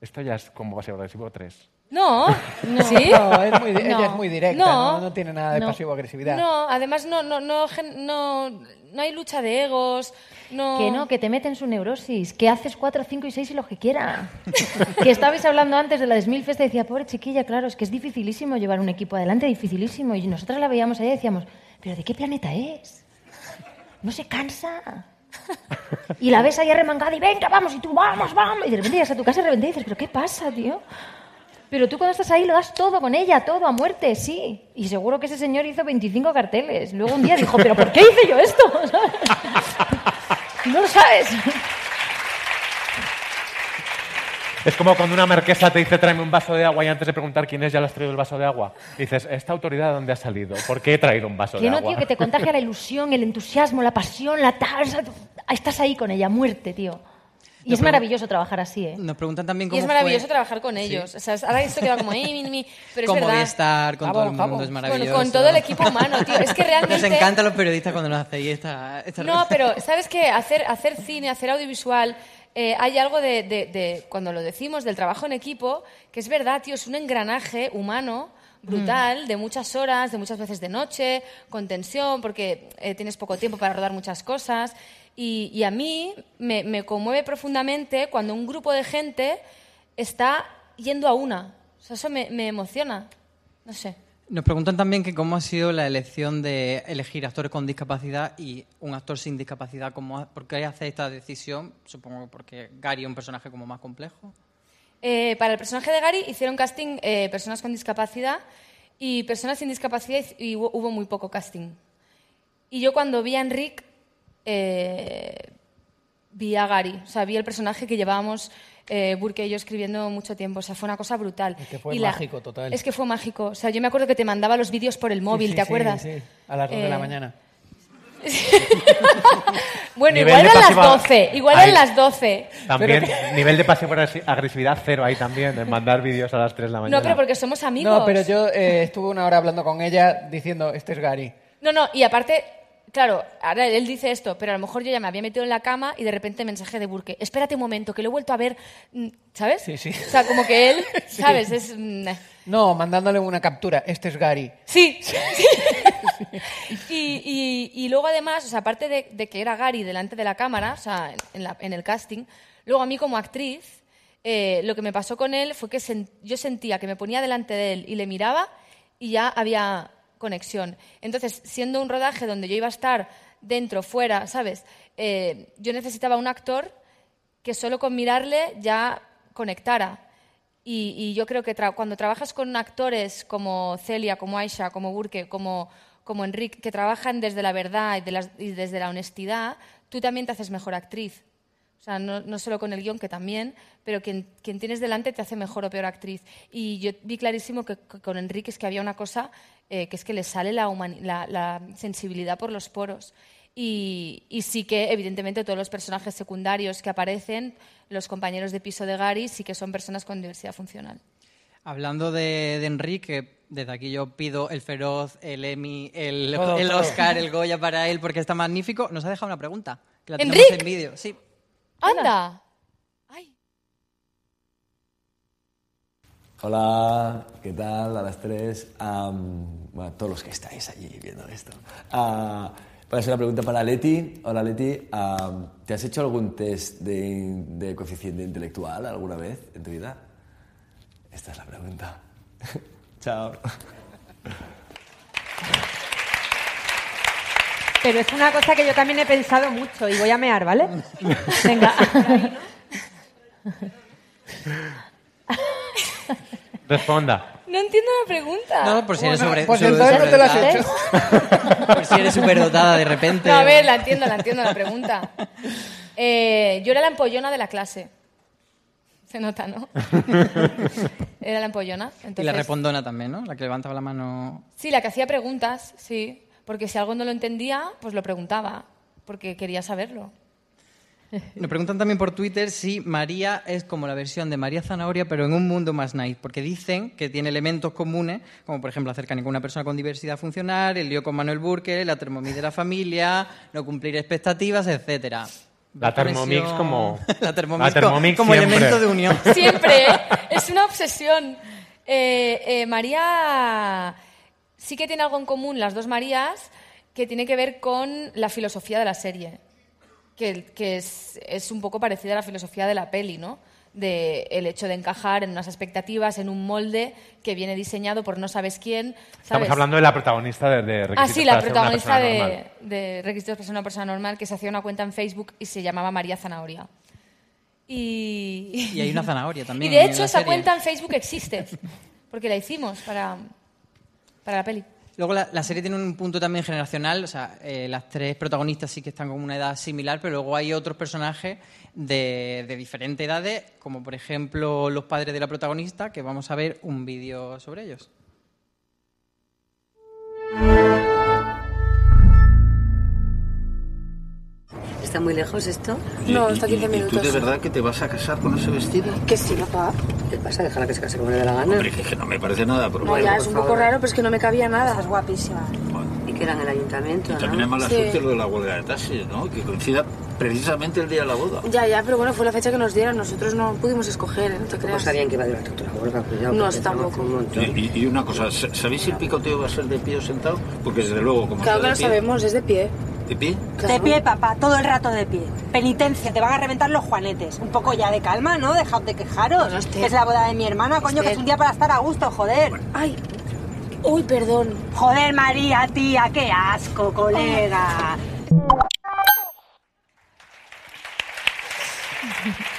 Esto ya es como pasivo-agresivo 3. No, No, ¿sí? no, es muy, ella No. es muy directa, No. no, no tiene nada de No. pasivo-agresividad. No, además no, no, no, no, hay lucha de egos. No. Que no, que te meten su neurosis, que haces cuatro, cinco y seis y lo que quiera. que estabais hablando antes de la de Smilfest y decía, pobre chiquilla, claro, es que es dificilísimo llevar un equipo adelante, dificilísimo. Y nosotras la veíamos ahí y decíamos, ¿pero de qué planeta es? No se cansa. Y la ves ahí arremangada y venga, vamos, y tú vamos, vamos. Y de repente llegas a tu casa y de repente dices, ¿pero qué pasa, tío? Pero tú cuando estás ahí lo das todo con ella, todo a muerte, sí. Y seguro que ese señor hizo 25 carteles. Luego un día dijo, ¿pero por qué hice yo esto? No lo sabes. Es como cuando una marquesa te dice tráeme un vaso de agua y antes de preguntar quién es ya le has traído el vaso de agua. Dices, ¿esta autoridad de dónde ha salido? ¿Por qué he traído un vaso Que de no, agua? tío, que te contagia la ilusión, el entusiasmo, la pasión, la tal. Estás ahí con ella, a muerte, tío. Y es maravilloso trabajar así, ¿eh? Nos preguntan también Y cómo es maravilloso fue... trabajar con ellos. O sea, ahora esto queda como... "Ay, mi, mi", pero es Con verdad. Movistar, con todo el mundo, jabón. es Con, maravilloso. con todo el equipo humano, tío. Es que Nos realmente... encantan los periodistas cuando nos hacéis esta, esta No, pero ¿sabes qué? Hacer, hacer cine, hacer audiovisual, eh, hay algo de, de- de- cuando lo decimos, del trabajo en equipo, que es verdad, tío, es un engranaje humano brutal, de muchas horas, de muchas veces de noche, con tensión, porque eh, tienes poco tiempo para rodar muchas cosas. Y, y a mí me, me conmueve profundamente cuando un grupo de gente está yendo a una. O sea, eso me, me emociona. No sé. Nos preguntan también que cómo ha sido la elección de elegir actores con discapacidad y un actor sin discapacidad. ¿Cómo ¿Por qué hace esta decisión? Supongo que porque Gary es un personaje como más complejo. Eh, para el personaje de Gary hicieron casting eh, personas con discapacidad y personas sin discapacidad y hubo, hubo muy poco casting. Y yo cuando vi a Enric, eh, vi a Gary, o sea, vi el personaje que llevábamos eh, Burke y yo escribiendo mucho tiempo. O sea, fue una cosa brutal. que fue Y la- mágico, total. Es que fue mágico. O sea, yo me acuerdo que te mandaba los vídeos por el móvil, Sí, sí, ¿te acuerdas? sí, a las 2 de la Eh, mañana. Bueno, Nivel igual eran las pasiva- 12, igual eran las 12. También, nivel de pasivo-agresividad cero ahí también, en mandar vídeos a las 3 de la mañana. No, pero porque somos amigos. No, pero yo eh, estuve una hora hablando con ella diciendo, este es Gary. No, no, y aparte, claro, ahora él dice esto, pero a lo mejor yo ya me había metido en la cama y de repente mensaje de Burke, espérate un momento, que lo he vuelto a ver, mm, ¿sabes? Sí, sí. O sea, como que él, Sí. ¿sabes? Es... mm, No, mandándole una captura. Este es Gary. Sí. y, y- y luego además, o sea, aparte de, de que era Gary delante de la cámara, o sea, en, la- en el casting, luego a mí como actriz, eh, lo que me pasó con él fue que sen- yo sentía que me ponía delante de él y le miraba y ya había conexión. Entonces, siendo un rodaje donde yo iba a estar dentro, fuera, ¿sabes? Eh, yo necesitaba un actor que solo con mirarle ya conectara. Y, y yo creo que tra- cuando trabajas con actores como Celia, como Aisha, como Burke, como, como Enrique, que trabajan desde la verdad y, de las- y desde la honestidad, tú también te haces mejor actriz. O sea, no, no solo con el guion, que también, pero quien, quien tienes delante te hace mejor o peor actriz. Y yo vi clarísimo que, que con Enrique es que había una cosa eh, que es que le sale la, la, la sensibilidad por los poros. Y, y sí que, evidentemente, todos los personajes secundarios que aparecen, los compañeros de piso de Gary, sí que son personas con diversidad funcional. Hablando de, de Enrique, desde aquí yo pido el Feroz, el Emmy, el, Todo, el todo. Oscar, el Goya para él porque está magnífico. Nos ha dejado una pregunta. Que la tenemos ¿Enric? en vídeo. Sí. ¡Anda! Hola, ¿qué tal? A las tres. Am, bueno, todos los que estáis allí viendo esto. Ah, voy a hacer una pregunta para Leti. Hola, Leti. ¿Te has hecho algún test de, de coeficiente intelectual alguna vez en tu vida? Esta es la pregunta. Chao. Pero es una cosa que yo también he pensado mucho y voy a mear, ¿vale? Venga. Responda. No entiendo la pregunta. No, por si eres Bueno, sobre, pues sobre- entonces no te la has sobredotada. por si eres superdotada de repente. No, a ver, la entiendo, la entiendo la pregunta. Eh, yo era la empollona de la clase. Se nota, ¿no? Era la empollona. Y la respondona también, ¿no? La que levantaba la mano. Sí, la que hacía preguntas, sí. Porque si algo no lo entendía, pues lo preguntaba. Porque quería saberlo. Nos preguntan también por Twitter si María es como la versión de María Zanahoria, pero en un mundo más nice, porque dicen que tiene elementos comunes, como por ejemplo hacer con una persona con diversidad funcional, el lío con Manuel Burke, la Thermomix de la familia, no cumplir expectativas, etcétera. La Thermomix Conexión- como- la Thermomix, la Thermomix como siempre. elemento de unión. Siempre, ¿eh? es una obsesión. Eh, eh, María sí que tiene algo en común, las dos Marías, que tiene que ver con la filosofía de la serie, que, que es, es un poco parecida a la filosofía de la peli, ¿no? De el hecho de encajar en unas expectativas, en un molde que viene diseñado por no sabes quién. Estamos hablando de la protagonista de, de Ah, Requisitos sí, la para ser una protagonista persona de, normal. de Requisitos para ser una persona normal, que se hacía una cuenta en Facebook y se llamaba María Zanahoria. Y, Y hay una zanahoria también. y de hecho esa serie. cuenta en Facebook existe, porque la hicimos para, para la peli. Luego la, serie tiene un punto también generacional, o sea, eh, las tres protagonistas sí que están con una edad similar, pero luego hay otros personajes de, de diferentes edades, como por ejemplo los padres de la protagonista, que vamos a ver un vídeo sobre ellos. ¿Está muy lejos esto? No, está a 15 ¿Y minutos. tú de verdad que te vas a casar con ese vestido? Que sí, papá. ¿Qué pasa? Déjala que se case como le dé la gana. Hombre, que, que no me parece nada, pero No, Bueno, ya es un poco favor. raro, pero es que no me cabía nada. Estás guapísima. Y que era en el ayuntamiento, ¿no? También es mala Sí. suerte lo de la huelga de taxis, ¿no? Que coincida precisamente el día de la boda. Ya, ya, pero bueno, fue la fecha que nos dieron. Nosotros no pudimos escoger, ¿eh? no te creas. sabían que iba a durar tanto la huelga, cuidado. No, tampoco. un. Y, y- y una cosa, ¿sa- ¿sabéis si el picoteo va a ser de pie o sentado? Porque desde luego, como Claro que lo de pie, sabemos, es de pie. ¿De pie? De pie, papá, todo el rato de pie. Penitencia, te van a reventar los juanetes. Un poco ya de calma, ¿no? Dejad de quejaros. que es la boda de mi hermana, coño, que es un día para estar a gusto, joder. Ay, uy, perdón. Joder, María, tía, qué asco, colega.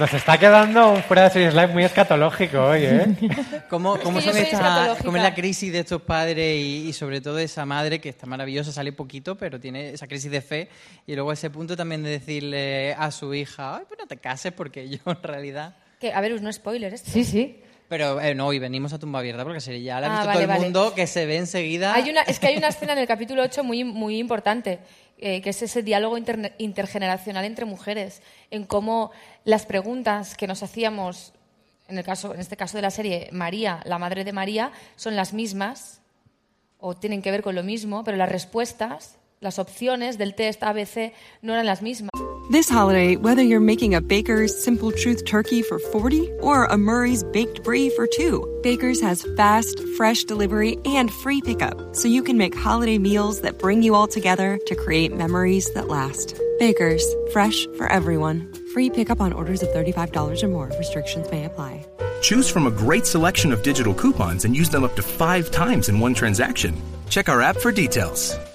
Nos está quedando un fuera de series live muy escatológico hoy, ¿eh? ¿Cómo, Es cómo que yo son escatológica. cómo es la crisis de estos padres y, y sobre todo de esa madre que está maravillosa, sale poquito, pero tiene esa crisis de fe y luego ese punto también de decirle a su hija, ay, pues no te cases porque yo en realidad... Que, a ver, no spoiler esto. Sí, sí. Pero eh, no, hoy venimos a tumba abierta porque sería ya la ha Ah, visto vale, todo el vale. mundo que se ve enseguida. Hay una, es que hay una escena en el capítulo 8 muy, muy importante, eh, que es ese diálogo intergeneracional entre mujeres, en cómo las preguntas que nos hacíamos, en, el caso, en este caso de la serie, María, la madre de María, son las mismas o tienen que ver con lo mismo, pero las respuestas las opciones del test ABC no eran las mismas. This holiday, whether you're making a Baker's Simple Truth turkey for 40 or a Murray's baked brie for 2, Baker's has fast, fresh delivery and free pickup, so you can make holiday meals that bring you all together to create memories that last. Baker's, fresh for everyone. Free pickup on orders of $35 or more. Restrictions may apply. Choose from a great selection of digital coupons and use them up to five times in one transaction. Check our app for details.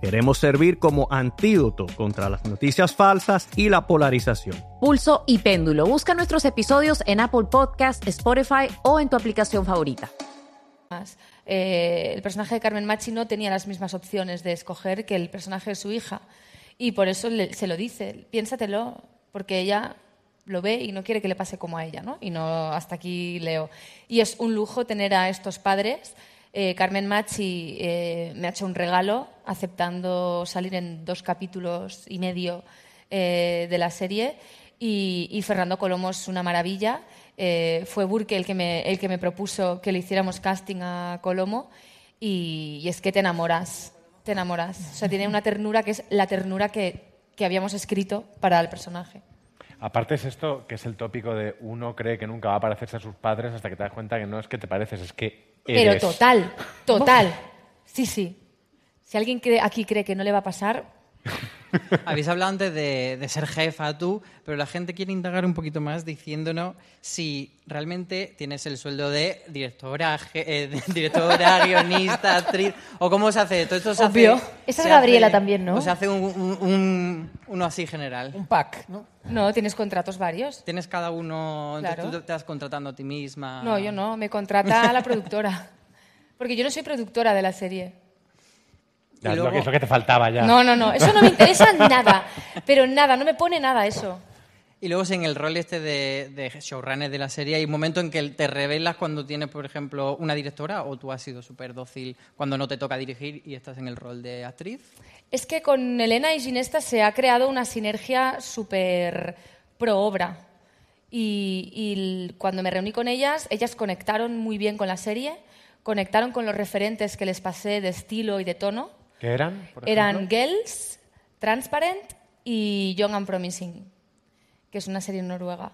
Queremos servir como antídoto contra las noticias falsas y la polarización. Pulso y Péndulo. Busca nuestros episodios en Apple Podcast, Spotify o en tu aplicación favorita. Eh, el personaje de Carmen Machi no tenía las mismas opciones de escoger que el personaje de su hija. Y por eso le- se lo dice, piénsatelo, porque ella lo ve y no quiere que le pase como a ella, ¿no? Y no hasta aquí leo. Y es un lujo tener a estos padres. Eh, Carmen Machi eh, me ha hecho un regalo aceptando salir en dos capítulos y medio eh, de la serie. Y, Fernando Colomo es una maravilla. Fue Burke el que, me, el que me propuso que le hiciéramos casting a Colomo. Y, y es que te enamoras, te enamoras. O sea, tiene una ternura que es la ternura que, que habíamos escrito para el personaje. Aparte es esto que es el tópico de uno cree que nunca va a parecerse a sus padres hasta que te das cuenta que no es que te pareces, es que Pero eres. total, total. Sí, sí. Si alguien cree- aquí cree que no le va a pasar, Habéis hablado antes de, de ser jefa tú, pero la gente quiere indagar un poquito más diciéndonos si realmente tienes el sueldo de directora, eh, de directora guionista, actriz, o cómo se hace. Todo esto se Obvio. hace. Esa es Gabriela hace- también, ¿no? O se hace un, un- un- uno así general. Un pack, ¿no? no, tienes contratos varios. Tienes cada uno. entonces Claro. tú te vas contratando a ti misma. No, yo no, me contrata la productora. Porque yo no soy productora de la serie. Ya, es, lo luego- que, es lo que te faltaba ya. No, no, no, eso no me interesa nada. Pero nada, no me pone nada eso. Y luego en el rol este de, de showrunner de la serie hay un momento en que te revelas cuando tienes, por ejemplo, una directora o tú has sido súper dócil cuando no te toca dirigir y estás en el rol de actriz. Es que con Elena y Ginesta se ha creado una sinergia súper pro obra. Y, y cuando me reuní con ellas, ellas conectaron muy bien con la serie, conectaron con los referentes que les pasé de estilo y de tono. ¿Qué eran? por Eran? Girls, Transparent y Young and Promising, que es una serie noruega.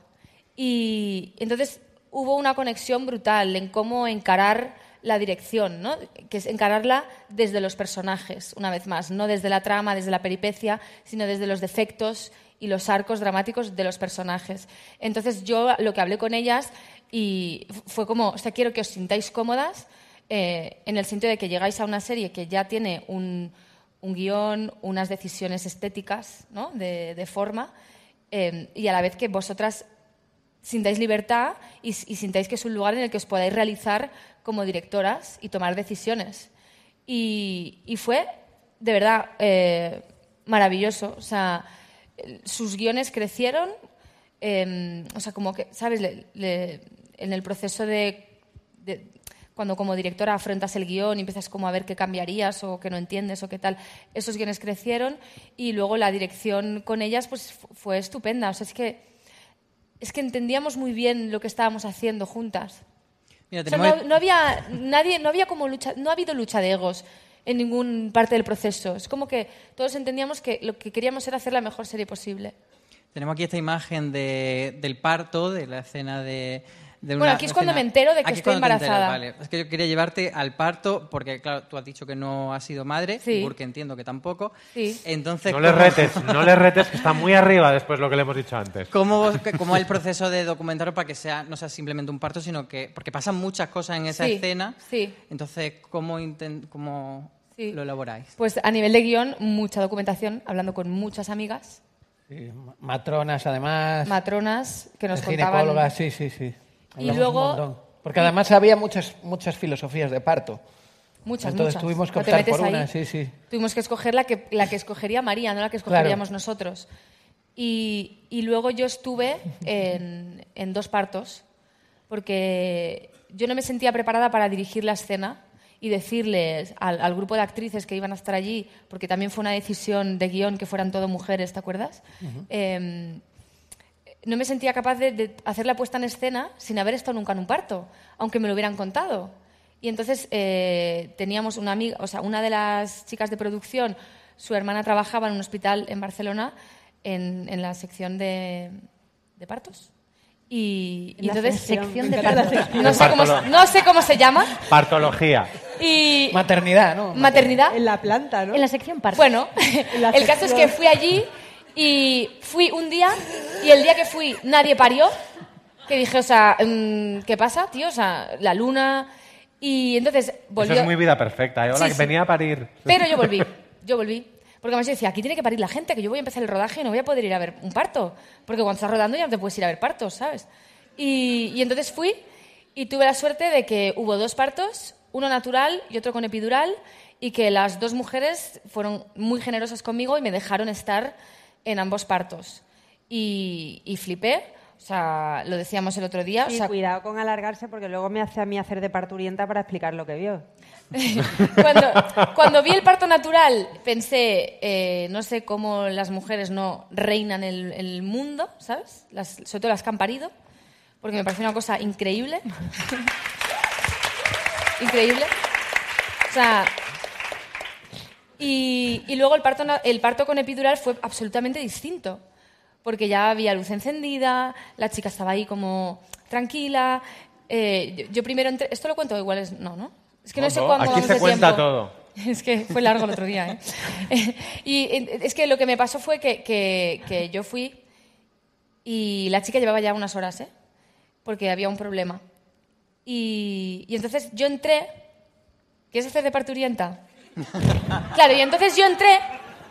Y entonces hubo una conexión brutal en cómo encarar la dirección, ¿no? que es encararla desde los personajes, una vez más, no desde la trama, desde la peripecia, sino desde los defectos y los arcos dramáticos de los personajes. Entonces yo lo que hablé con ellas y fue como, o sea, quiero que os sintáis cómodas eh, en el sentido de que llegáis a una serie que ya tiene un, un guion, unas decisiones estéticas, ¿no? de, forma, eh, y a la vez que vosotras sintáis libertad y, sintáis que es un lugar en el que os podáis realizar como directoras y tomar decisiones. Y, y fue, de verdad, eh, maravilloso. O sea, sus guiones crecieron, eh, o sea, como que, ¿sabes? Le- en el proceso de- cuando como directora afrontas el guion y empiezas como a ver qué cambiarías o qué no entiendes o qué tal, esos guiones crecieron y luego la dirección con ellas pues fu- fue estupenda. O sea, es que, es que entendíamos muy bien lo que estábamos haciendo juntas. Mira, O sea, no, no había nadie, no había como lucha, no ha habido lucha de egos en ningún parte del proceso. Es como que todos entendíamos que lo que queríamos era hacer la mejor serie posible. Tenemos aquí esta imagen de- del parto, de la escena de... de Bueno, una aquí es cuando escena- me entero de que Aquí es estoy cuando te enteras, embarazada. vale. Es que yo quería llevarte al parto porque, claro, tú has dicho que no has sido madre, Sí. porque entiendo que tampoco. Sí. Entonces, No le ¿cómo- retes, no le retes, que está muy arriba después de lo que le hemos dicho antes. ¿Cómo, cómo es el proceso de documentarlo para que sea, no sea simplemente un parto, sino que... Porque pasan muchas cosas en esa Sí, escena. sí. Entonces, ¿cómo, inten- cómo Sí. lo elaboráis? Pues a nivel de guion, mucha documentación, hablando con muchas amigas, Sí, ma- matronas, además. matronas, que nos contaban... ginecólogas, sí, sí, sí. Y luego- un montón. Porque además había muchas, muchas filosofías de parto. Muchas, Entonces muchas. tuvimos que optar por ahí. una, sí, sí. Tuvimos que escoger la que, la que escogería María, no la que Claro. escogeríamos nosotros. Y, y luego yo estuve en, en dos partos, porque yo no me sentía preparada para dirigir la escena y decirles al, al grupo de actrices que iban a estar allí, porque también fue una decisión de guion que fueran todo mujeres, ¿te acuerdas? Eh, no me sentía capaz de, de hacer la puesta en escena sin haber estado nunca en un parto, aunque me lo hubieran contado. Y entonces eh, teníamos una amiga, o sea, una de las chicas de producción, su hermana trabajaba en un hospital en Barcelona en, en la sección de, de partos. Y, entonces sección de partos. No sé, cómo, no sé cómo se llama. Partología. Y Maternidad, ¿no? maternidad. En la planta, ¿no? En la sección parto. Bueno, el caso es que fui allí y fui un día y el día que fui nadie parió. Que dije, o sea, mm, ¿qué pasa, tío? O sea, la luna. Y entonces volvió. Eso es muy vida perfecta. ¿eh? Hola, Sí, que sí. venía a parir. Pero yo volví, yo volví. Porque además yo decía, aquí tiene que parir la gente, que yo voy a empezar el rodaje y no voy a poder ir a ver un parto. Porque cuando estás rodando ya no te puedes ir a ver partos, ¿sabes? Y, y entonces fui y tuve la suerte de que hubo dos partos, uno natural y otro con epidural, y que las dos mujeres fueron muy generosas conmigo y me dejaron estar en ambos partos. Y, y flipé, o sea, lo decíamos el otro día. o Sí, sea, cuidado con alargarse porque luego me hace a mí hacer de parturienta para explicar lo que vio. cuando, cuando vi el parto natural pensé, eh, no sé cómo las mujeres no reinan el, el mundo, ¿sabes? Las- sobre todo las que han parido, porque me pareció una cosa increíble. increíble. O sea, y, y luego el parto, el parto con epidural fue absolutamente distinto, porque ya había luz encendida, la chica estaba ahí como tranquila. eh, yo, yo primero entré, esto lo cuento igual es no, ¿no? Es que no, sé No, cuándo aquí vamos se de cuenta tiempo. todo. Es que fue largo el otro día, ¿eh? y eh, es que lo que me pasó fue que, que- que yo fui y la chica llevaba ya unas horas, ¿eh? Porque había un problema. Y, y entonces yo entré. ¿Quieres hacer de parturienta? Claro, y entonces yo entré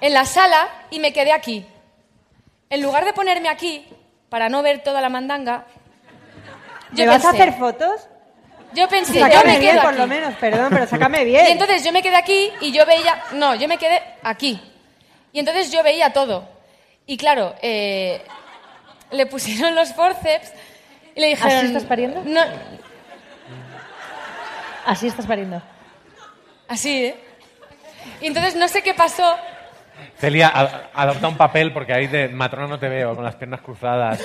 en la sala y me quedé aquí. En lugar de ponerme aquí para no ver toda la mandanga, yo ¿Me vas a hacer fotos? Yo pensé, yo me bien, quedo por aquí. lo menos, perdón, pero sácame bien. Y entonces yo me quedé aquí y yo veía. No, yo me quedé aquí. Y entonces yo veía todo. Y claro, eh, le pusieron los forceps y le dijeron. ¿Así estás pariendo? No, Así estás pariendo. así, ¿eh? Y entonces no sé qué pasó. Celia, a- adopta un papel porque ahí de matrona no te veo, con las piernas cruzadas.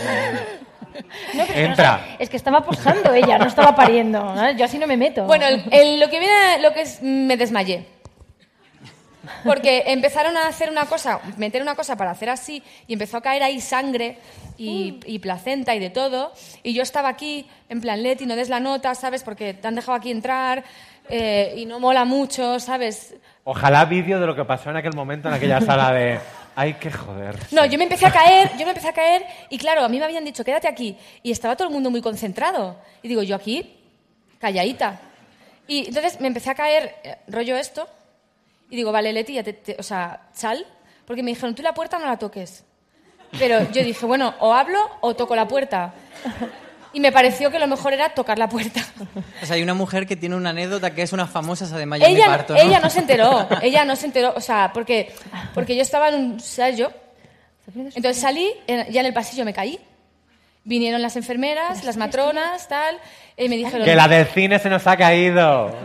No, pero Entra. no sé, es que estaba posando ella, no estaba pariendo. ¿no? Yo así no me meto. Bueno, el- el- lo que viene, lo que es, me desmayé. Porque empezaron a hacer una cosa, meter una cosa para hacer así, y empezó a caer ahí sangre y, y placenta y de todo. Y yo estaba aquí, en plan, Leti, no des la nota, ¿sabes? Porque te han dejado aquí entrar eh, y no mola mucho, ¿sabes? Ojalá vídeo de lo que pasó en aquel momento en aquella sala de. Ay, qué joder. No, yo me empecé a caer, yo me empecé a caer y claro, a mí me habían dicho, quédate aquí. Y estaba todo el mundo muy concentrado. Y digo, yo aquí, calladita. Y entonces me empecé a caer, eh, rollo esto, y digo, vale, Leti, ya te- te- o sea, sal, porque me dijeron, tú la puerta no la toques. Pero yo dije, bueno, o hablo o toco la puerta. Y me pareció que lo mejor era tocar la puerta. O sea, hay una mujer que tiene una anécdota que es una famosa, se desmayó en mi Ella, parto, ¿no? ella no se enteró, ella no se enteró, o sea, porque, porque yo estaba en un ensayo, entonces salí, ya en el pasillo me caí, vinieron las enfermeras, las matronas, tal, y me dijeron... Que la del cine se nos ha caído.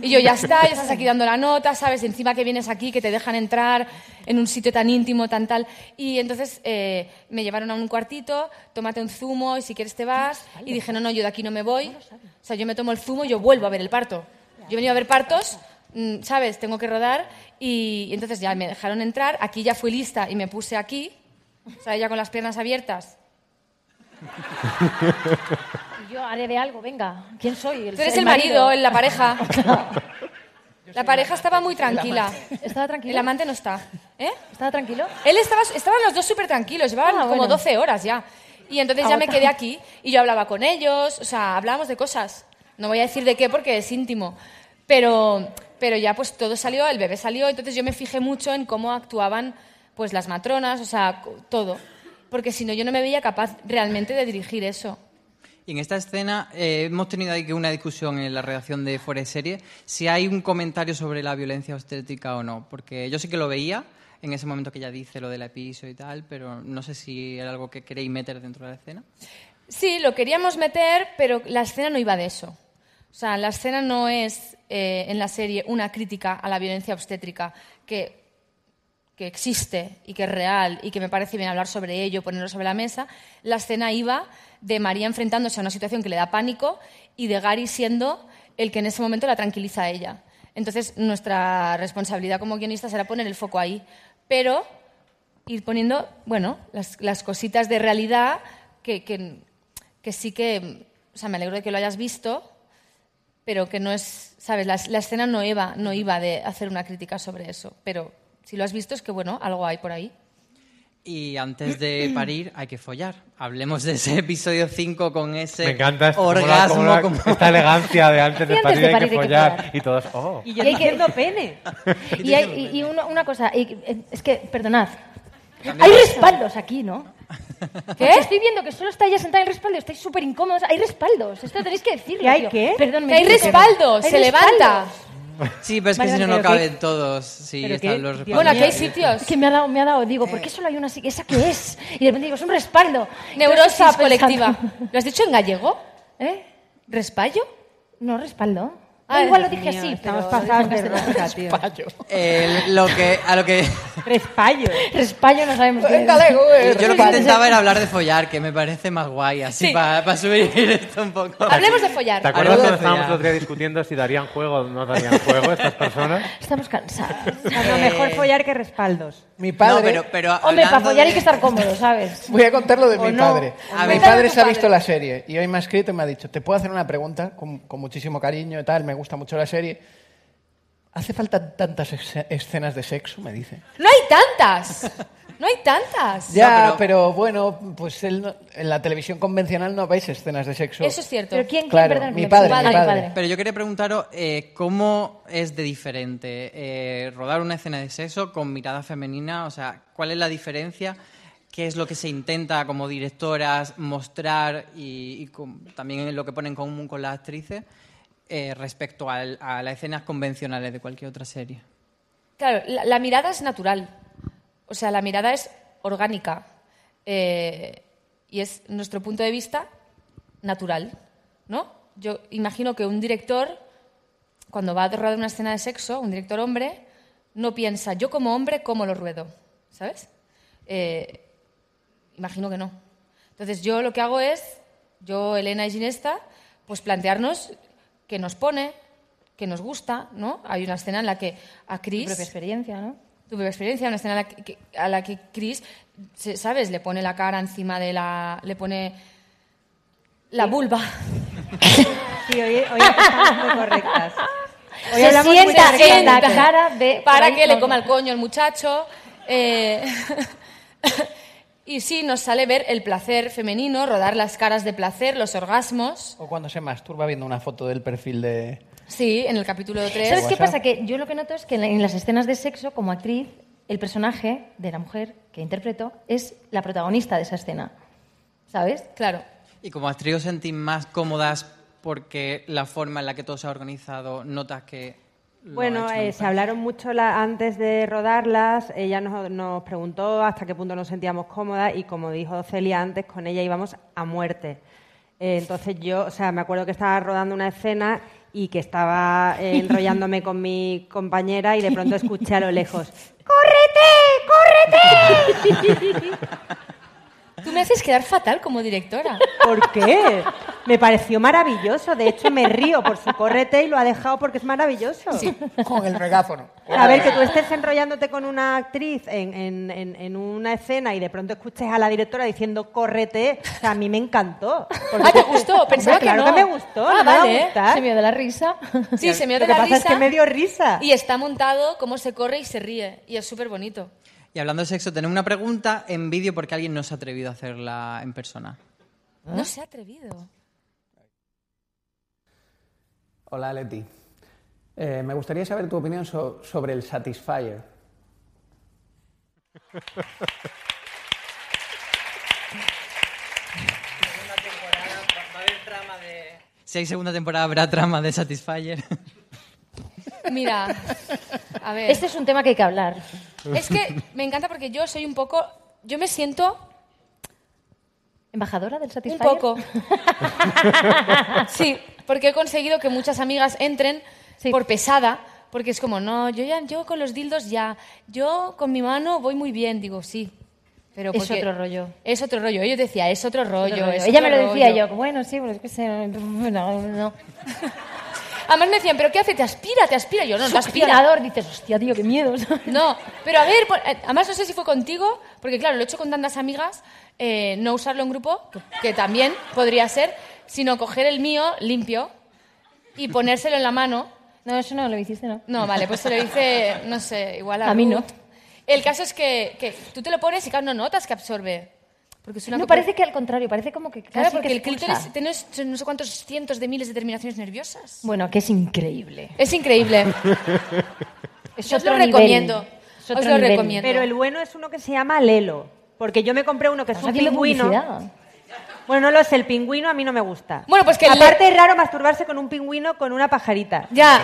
Y yo, ya está, ya estás aquí dando la nota, ¿sabes? Encima que vienes aquí, que te dejan entrar en un sitio tan íntimo, tan tal. Y entonces eh, me llevaron a un cuartito, tómate un zumo y si quieres te vas. Y dije, no, no, yo de aquí no me voy. O sea, yo me tomo el zumo y yo vuelvo a ver el parto. Yo he venido a ver partos, mm, ¿sabes? Tengo que rodar. Y, y entonces ya me dejaron entrar. Aquí ya fui lista y me puse aquí. O sea, ya con las piernas abiertas. Yo haré de algo, venga. ¿Quién soy? Tú eres el marido, la pareja. La pareja estaba muy tranquila. ¿Estaba tranquilo? El amante no está. ¿Eh? ¿Estaba tranquilo? Él estaba, estaban los dos súper tranquilos, llevaban Ah, como bueno. 12 horas ya. Y entonces ya me quedé aquí y yo hablaba con ellos, o sea, hablábamos de cosas. No voy a decir de qué porque es íntimo. Pero, pero ya pues todo salió, el bebé salió, entonces yo me fijé mucho en cómo actuaban pues las matronas, o sea, todo. Porque si no, yo no me veía capaz realmente de dirigir eso. Y en esta escena eh, hemos tenido ahí una discusión en la redacción de Fuera de si hay un comentario sobre la violencia obstétrica o no. Porque yo sí que lo veía en ese momento que ella dice lo del episodio y tal, pero no sé si era algo que queréis meter dentro de la escena. Sí, lo queríamos meter, pero la escena no iba de eso. O sea, la escena no es eh, en la serie una crítica a la violencia obstétrica que, que existe y que es real y que me parece bien hablar sobre ello, ponerlo sobre la mesa. La escena iba de María enfrentándose a una situación que le da pánico y de Gary siendo el que en ese momento la tranquiliza a ella. Entonces, nuestra responsabilidad como guionistas era poner el foco ahí, pero ir poniendo, bueno, las, las cositas de realidad que, que, sí que, o sea, me alegro de que lo hayas visto, pero que no es, ¿sabes? La, la escena no iba, no iba de hacer una crítica sobre eso, pero si lo has visto es que, bueno, algo hay por ahí. Y antes de parir hay que follar. Hablemos de ese episodio 5 con ese Me encanta esta- como la- orgasmo. como la- como- esta elegancia de antes de antes parir de hay parir que hay que follar. follar. Y todos, oh. Y yo Y hay que- pene. Y, hay- y- y una, una cosa, y- eh, es que, perdonad, hay respaldos aquí, ¿no? ¿Qué? Estoy viendo que solo está ella sentada en respaldo, estáis súper incómodos. Hay respaldos, esto tenéis que decirlo. ¿Y hay tío. qué? Perdón, me Que hay respaldos, se respaldos. levanta. Sí, pero es que Vale, si no, no caben todos. Sí, están qué- los. Bueno, aquí hay Es sitios. que me ha dado, me ha dado, digo, ¿por qué solo hay una así? ¿Esa qué es? Y de repente digo, es un respaldo. Neurosis colectiva. ¿Lo has dicho en gallego? ¿Eh? ¿Respallo? No, respaldo. Ah, Ah, igual lo dije mío, así, estamos pero pasados de rosca, tío. Eh, lo que, a lo que Respallo. Respallo no sabemos qué En es. eh, yo lo que intentaba era hablar de follar, que me parece más guay, así Sí. para subir esto un poco. Hablemos de follar. ¿Te acuerdas cuando estábamos follar. el otro día discutiendo si darían juego o no darían juego estas personas? Estamos cansados. A lo mejor follar que respaldos. Mi padre... No, pero, pero Hombre, para follar hay de- que estar cómodo, ¿sabes? Voy a contar lo de O mi no. padre. A mi padre se ha visto la serie y hoy me ha escrito y me ha dicho, ¿te puedo hacer una pregunta? Con, con muchísimo cariño y tal, me gusta mucho la serie. ¿Hace falta tantas escenas de sexo? Me dice. No hay tantas. No hay tantas. Ya, pero- pero... bueno, pues él no- en la televisión convencional no veis escenas de sexo. Eso es cierto. Pero ¿quién, quién Claro, perdón, mi me- padre, mi padre. Pero yo quería preguntaros eh, cómo es de diferente eh, rodar una escena de sexo con mirada femenina, o sea, ¿cuál es la diferencia? ¿Qué es lo que se intenta como directoras mostrar y, y con- también lo que ponen en común con las actrices eh, respecto a las escenas convencionales de cualquier otra serie? Claro, la, la mirada es natural. O sea, la mirada es orgánica. Eh, y es nuestro punto de vista natural. ¿No? Yo imagino que un director, cuando va a rodar una escena de sexo, un director hombre, no piensa, yo como hombre, ¿cómo lo ruedo? ¿Sabes? Eh, imagino que no. Entonces yo lo que hago es, yo, Elena y Ginesta, pues plantearnos qué nos pone, qué nos gusta, ¿no? Hay una escena en la que a Tu Chris... propia experiencia, ¿no? Tu propia experiencia, una escena a la que, que- a la que Chris, ¿sabes? Le pone la cara encima de la... le pone la vulva. Sí, hoy, hoy estamos muy correctas. Hoy Se sienta en la cara de... para que le coma el coño el muchacho. eh, y sí, nos sale ver el placer femenino, rodar las caras de placer, los orgasmos. O cuando se masturba viendo una foto del perfil de... Sí, en el capítulo 3. ¿Sabes qué pasa? Que yo lo que noto es que en las escenas de sexo, como actriz, el personaje de la mujer que interpreto es la protagonista de esa escena. ¿Sabes? Claro. Y como actriz os sentís más cómodas porque la forma en la que todo se ha organizado notas que... Bueno, eh, se hablaron mucho la- antes de rodarlas. Ella nos, nos preguntó hasta qué punto nos sentíamos cómodas y como dijo Celia antes, con ella íbamos a muerte. Eh, entonces yo, o sea, me acuerdo que estaba rodando una escena y que estaba eh, enrollándome con mi compañera y de pronto escuché a lo lejos, ¡córrete, córrete! Tú me haces quedar fatal como directora. ¿Por qué? Me pareció maravilloso. De hecho, me río por su córrete y lo ha dejado porque es maravilloso. Con el megáfono. A ver, que tú estés enrollándote con una actriz en, en- en- en una escena y de pronto escuches a la directora diciendo córrete, o sea, a mí me encantó. Porque- Ah, ¿te gustó? Pensaba Hombre, claro que no. que me gustó. Ah, no me va a vale. Se me dio de la risa. Sí, se me Lo dio que la pasa es risa. que me dio risa. Y está montado cómo se corre y se ríe. Y es súper bonito. Y hablando de sexo, tenemos una pregunta en vídeo porque alguien no se ha atrevido a hacerla en persona. No se ha atrevido. Hola, Leti. Eh, me gustaría saber tu opinión so- sobre el Satisfyer. Si hay segunda temporada, habrá trama de Satisfyer. Mira, a ver. Este es un tema que hay que hablar. Es que me encanta porque yo soy un poco. Yo me siento ¿Embajadora del Un Satisfyer? poco. sí, porque he conseguido que muchas amigas entren por pesada, porque es como, no, yo ya, yo con los dildos ya, yo con mi mano voy muy bien, digo, sí. Pero Es otro rollo. Es otro rollo. Ellos decía, es otro rollo. Otro rollo. es Ella otro me lo decía rollo. yo, bueno, sí, pero es que se... No, no. Además me decían, ¿pero qué hace? ¿Te aspira? ¿Te aspira? Yo, no, no aspira. Dices, hostia, tío, qué miedo. No, pero a ver, por- eh, además no sé si fue contigo, porque claro, lo he hecho con tantas amigas, eh, no usarlo en grupo, que, también podría ser, sino coger el mío limpio y ponérselo en la mano. No, eso no lo hiciste, ¿no? No, vale, pues se lo hice, no sé, igual a A mí no. El caso es que, que tú te lo pones y claro, no notas que absorbe. Porque es una No, parece que al contrario, parece como que Claro, porque que el clítoris tiene no sé cuántos cientos de miles de terminaciones nerviosas. Bueno, que es increíble. Es increíble. Es Yo os lo nivel. recomiendo. Es Os lo nivel. recomiendo. Pero el bueno es uno que se llama Lelo. Porque yo me compré uno que es ¿Estás un pingüino. Bueno, no lo sé, el pingüino a mí no me gusta. Bueno, pues que el Aparte es raro masturbarse con un pingüino con una pajarita. Ya.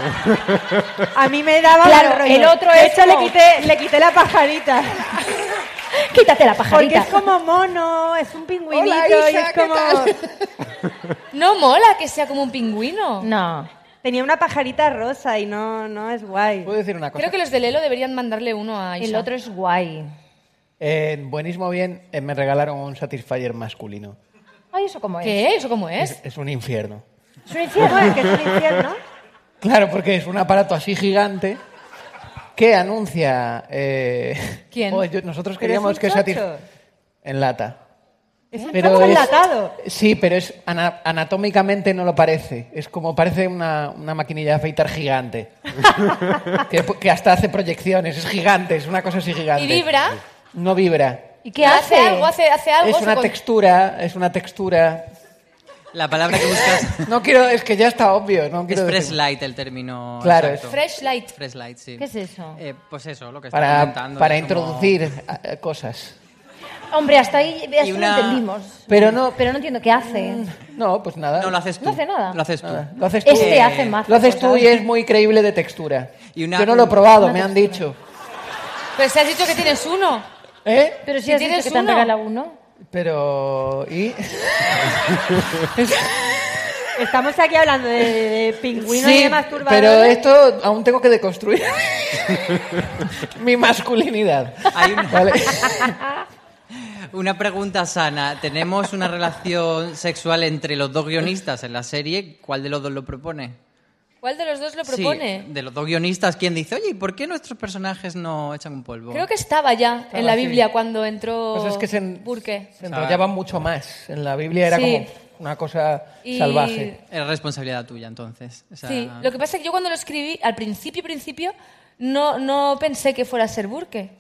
A mí me daba Claro, mal rollo. el otro De es hecho, como- le, quité, le quité la pajarita. Quítate la Porque pajarita. es como mono, es un pingüinito Hola, y es ¿qué como... tal? No mola que sea como un pingüino. No. Tenía una pajarita rosa y no, no es guay. ¿Puedo decir una cosa? Creo que los de Lelo deberían mandarle uno a Isa. El otro es guay. En Buenísimo Bien eh, me regalaron un Satisfyer masculino. Ay, ¿eso cómo es? ¿Qué? ¿Eso cómo es? Es, es un infierno. Es un infierno. que es un infierno. Claro, porque es un aparato así gigante que anuncia... eh, ¿Quién? oh, yo- nosotros queríamos un que. Satisfyer... En lata. Es un Pero es- enlatado. Sí, pero es ana- anatómicamente no lo parece. Es como parece una, una maquinilla de afeitar gigante. que, que hasta hace proyecciones. Es gigante, es una cosa así gigante. ¿Y vibra? No vibra. ¿Y qué hace? algo? ¿Hace, hace algo? Es una con- textura, es una textura. La palabra que buscas No quiero, es que ya está obvio. No es quiero fresh decir- light, el término Claro, exacto. Fresh light. Fresh light, sí. ¿Qué es eso? Eh, pues eso, lo que está Para, comentando. para es como- introducir eh, cosas. Hombre, hasta ahí hasta Y lo una- entendimos. Pero no, Pero no entiendo qué hace. no, pues nada. No, lo haces tú. No hace nada. Lo haces tú. Nada, Lo haces tú. Este Eh, hace más Lo haces tú y es muy creíble de textura. Y una- Yo no lo he probado, una me han textura. dicho. Pero si has dicho que tienes uno. ¿Eh? Pero si Si has dicho tienes que te han uno. regalado uno. Pero... ¿Y? Estamos aquí hablando de, de pingüino y Sí, de masturbador. pero esto aún tengo que deconstruir mi masculinidad. Hay una, ¿vale? una pregunta sana. ¿Tenemos una relación sexual entre los dos guionistas en la serie? ¿Cuál de los dos lo propone? ¿Cuál de los dos lo Sí, propone? de los dos guionistas, ¿quién dice, oye, ¿y por qué nuestros personajes no echan un polvo? Creo que estaba ya Estaba en la así. Biblia cuando entró Pues es que se, en- Burke. se enrollaba mucho más. En la Biblia era Sí. como una cosa Y- salvaje. Era responsabilidad tuya, entonces. O sea, Sí, lo que pasa es que yo cuando lo escribí, al principio, principio, no, no pensé que fuera a ser Burke.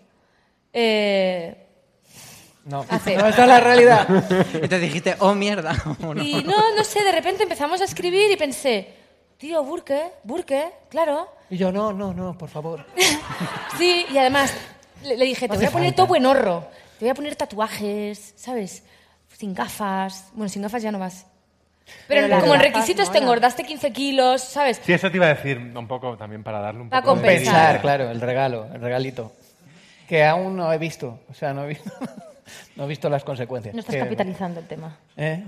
Eh, No, Hace- no, esa es la realidad. Y te dijiste, oh, mierda. Y no, no sé, de repente empezamos a escribir y pensé, tío, Burke, Burke, claro. Y yo, no, no, no, por favor. Sí, y además le, le dije, te No voy a poner falta. todo buenorro, te voy a poner tatuajes, ¿sabes? Sin gafas. Bueno, sin gafas ya no vas. Pero, como en requisitos te molan. engordaste 15 kilos, ¿sabes? Sí, eso te iba a decir un poco también para darle un Para poco de compensar. Pensar, vidilla. claro, el regalo, el regalito. Que aún no he visto. O sea, no he visto, no he visto las consecuencias. No estás Que- capitalizando el tema. ¿Eh?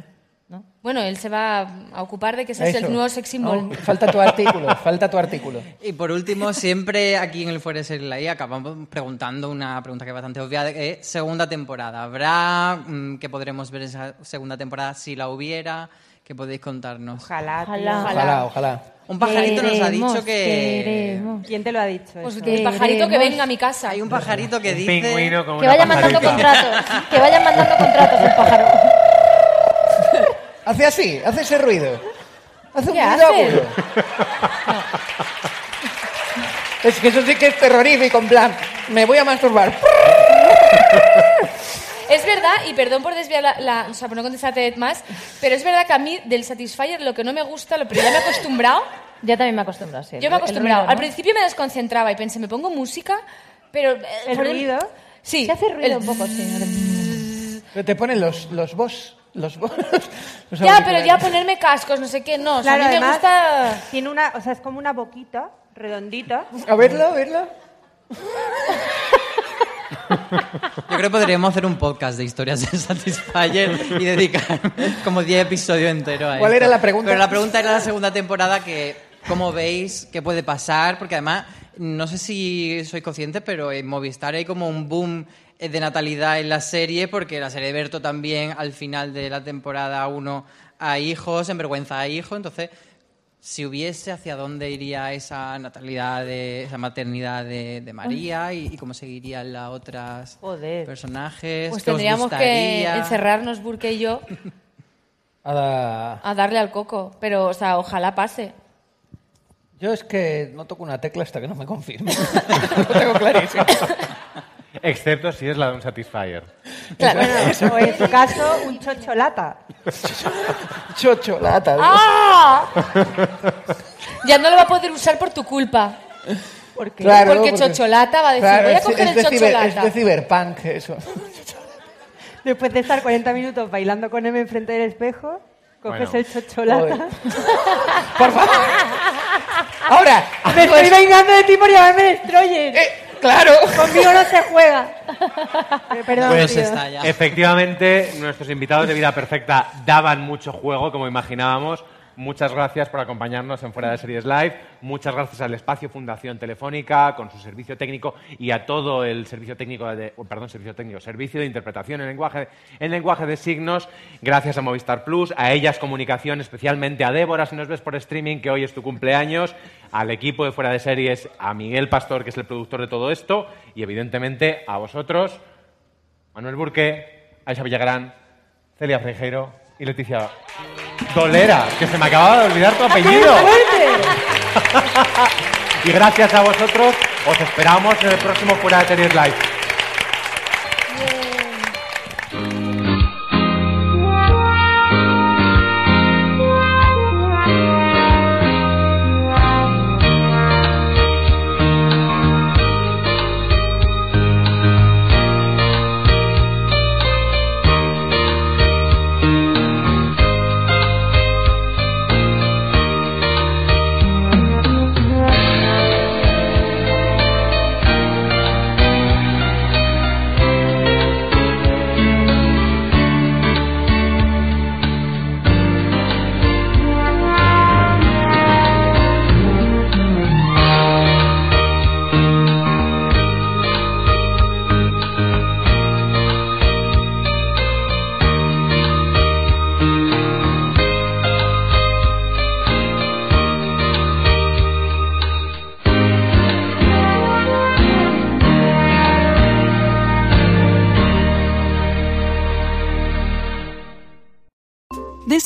Bueno, él se va a ocupar de que seas el nuevo sex symbol. No, falta tu artículo, falta tu artículo. Y por último, siempre aquí en el Fuera de Serie Live acabamos preguntando una pregunta que es bastante obvia, de, eh, segunda temporada. ¿Habrá mm, que podremos ver esa segunda temporada si la hubiera? ¿Qué podéis contarnos? Ojalá. Ojalá. Ojalá, ojalá. Un pajarito nos ha dicho que... queremos. ¿Quién te lo ha dicho? Pues eso? el pajarito que venga a mi casa. Hay un pajarito que Un dice... pingüino con Que una vayan mandando contratos. Que vayan mandando contratos el pájaro. Hace así, hace ese ruido. Hace un ¿Qué ruido hace? agudo. Es que eso sí que es terrorífico, en plan, me voy a masturbar. Es verdad, y perdón por desviar la, la- o sea, por no contestarte más, pero es verdad que a mí del Satisfyer lo que no me gusta, lo pero ya me he acostumbrado, Ya también me he acostumbrado, sí. yo me he El acostumbrado. ruido, Al ¿no? principio me desconcentraba y pensé, me pongo música, pero... eh, ¿El por ruido? Sí. Se hace ruido el un poco, sí. Pero te ponen los, los vos, los vos. los Ya, pero ya ponerme cascos, no sé qué, no. o sea, Claro, a mí me gusta... tiene una, o sea, es como una boquita redondita. A verlo, a verlo. Yo creo que podríamos hacer un podcast de historias de Satisfyer y dedicar como 10 episodios enteros a ¿Cuál esto. era la pregunta? Pero la pregunta era la segunda temporada que, ¿cómo veis? ¿Qué puede pasar? Porque además, no sé si sois conscientes, pero en Movistar hay como un boom de natalidad en la serie, porque la serie de Berto también al final de la temporada 1 a hijos, en vergüenza a hijos, entonces si hubiese, ¿hacia dónde iría esa natalidad, de, esa maternidad de, de María y, y cómo seguirían las otras personajes? Pues ¿Qué os tendríamos que encerrarnos, Burke y yo, Ada- a darle al coco. Pero, o sea, ojalá pase. Yo es que no toco una tecla hasta que no me confirme. Lo tengo clarísimo. Excepto si es la de un Satisfyer. Bueno, o en su caso, un chocholata. Chocholata. ¡Ah! ya no lo va a poder usar por tu culpa. ¿Por qué? Claro, porque, Chocholata va a decir, claro, voy a es- coger es el de ciber- Chocholata. Es de ciberpunk eso. Después de estar 40 minutos bailando con M enfrente del espejo, coges Bueno. el chocholata. Por favor. Ahora, Me estoy vengando de ti por llamarme Destroyer. Claro. Conmigo no se juega. Eh, Perdón, Pues tío. efectivamente, nuestros invitados de Vida Perfecta daban mucho juego, como imaginábamos. Muchas gracias por acompañarnos en Fuera de Series Live. Muchas gracias al Espacio Fundación Telefónica, con su servicio técnico y a todo el servicio técnico de, oh, perdón, servicio técnico, servicio de interpretación en lenguaje, en lenguaje de signos. Gracias a Movistar Plus, a ellas comunicación, especialmente a Débora, si nos ves por streaming, que hoy es tu cumpleaños, al equipo de Fuera de Series, a Miguel Pastor, que es el productor de todo esto, y evidentemente a vosotros, Manuel Burque, Aisha Villagrán, Celia Frejeiro y Leticia Dolera, que se me acababa de olvidar tu apellido. y gracias a vosotros, os esperamos en el próximo Fuera de Series Live.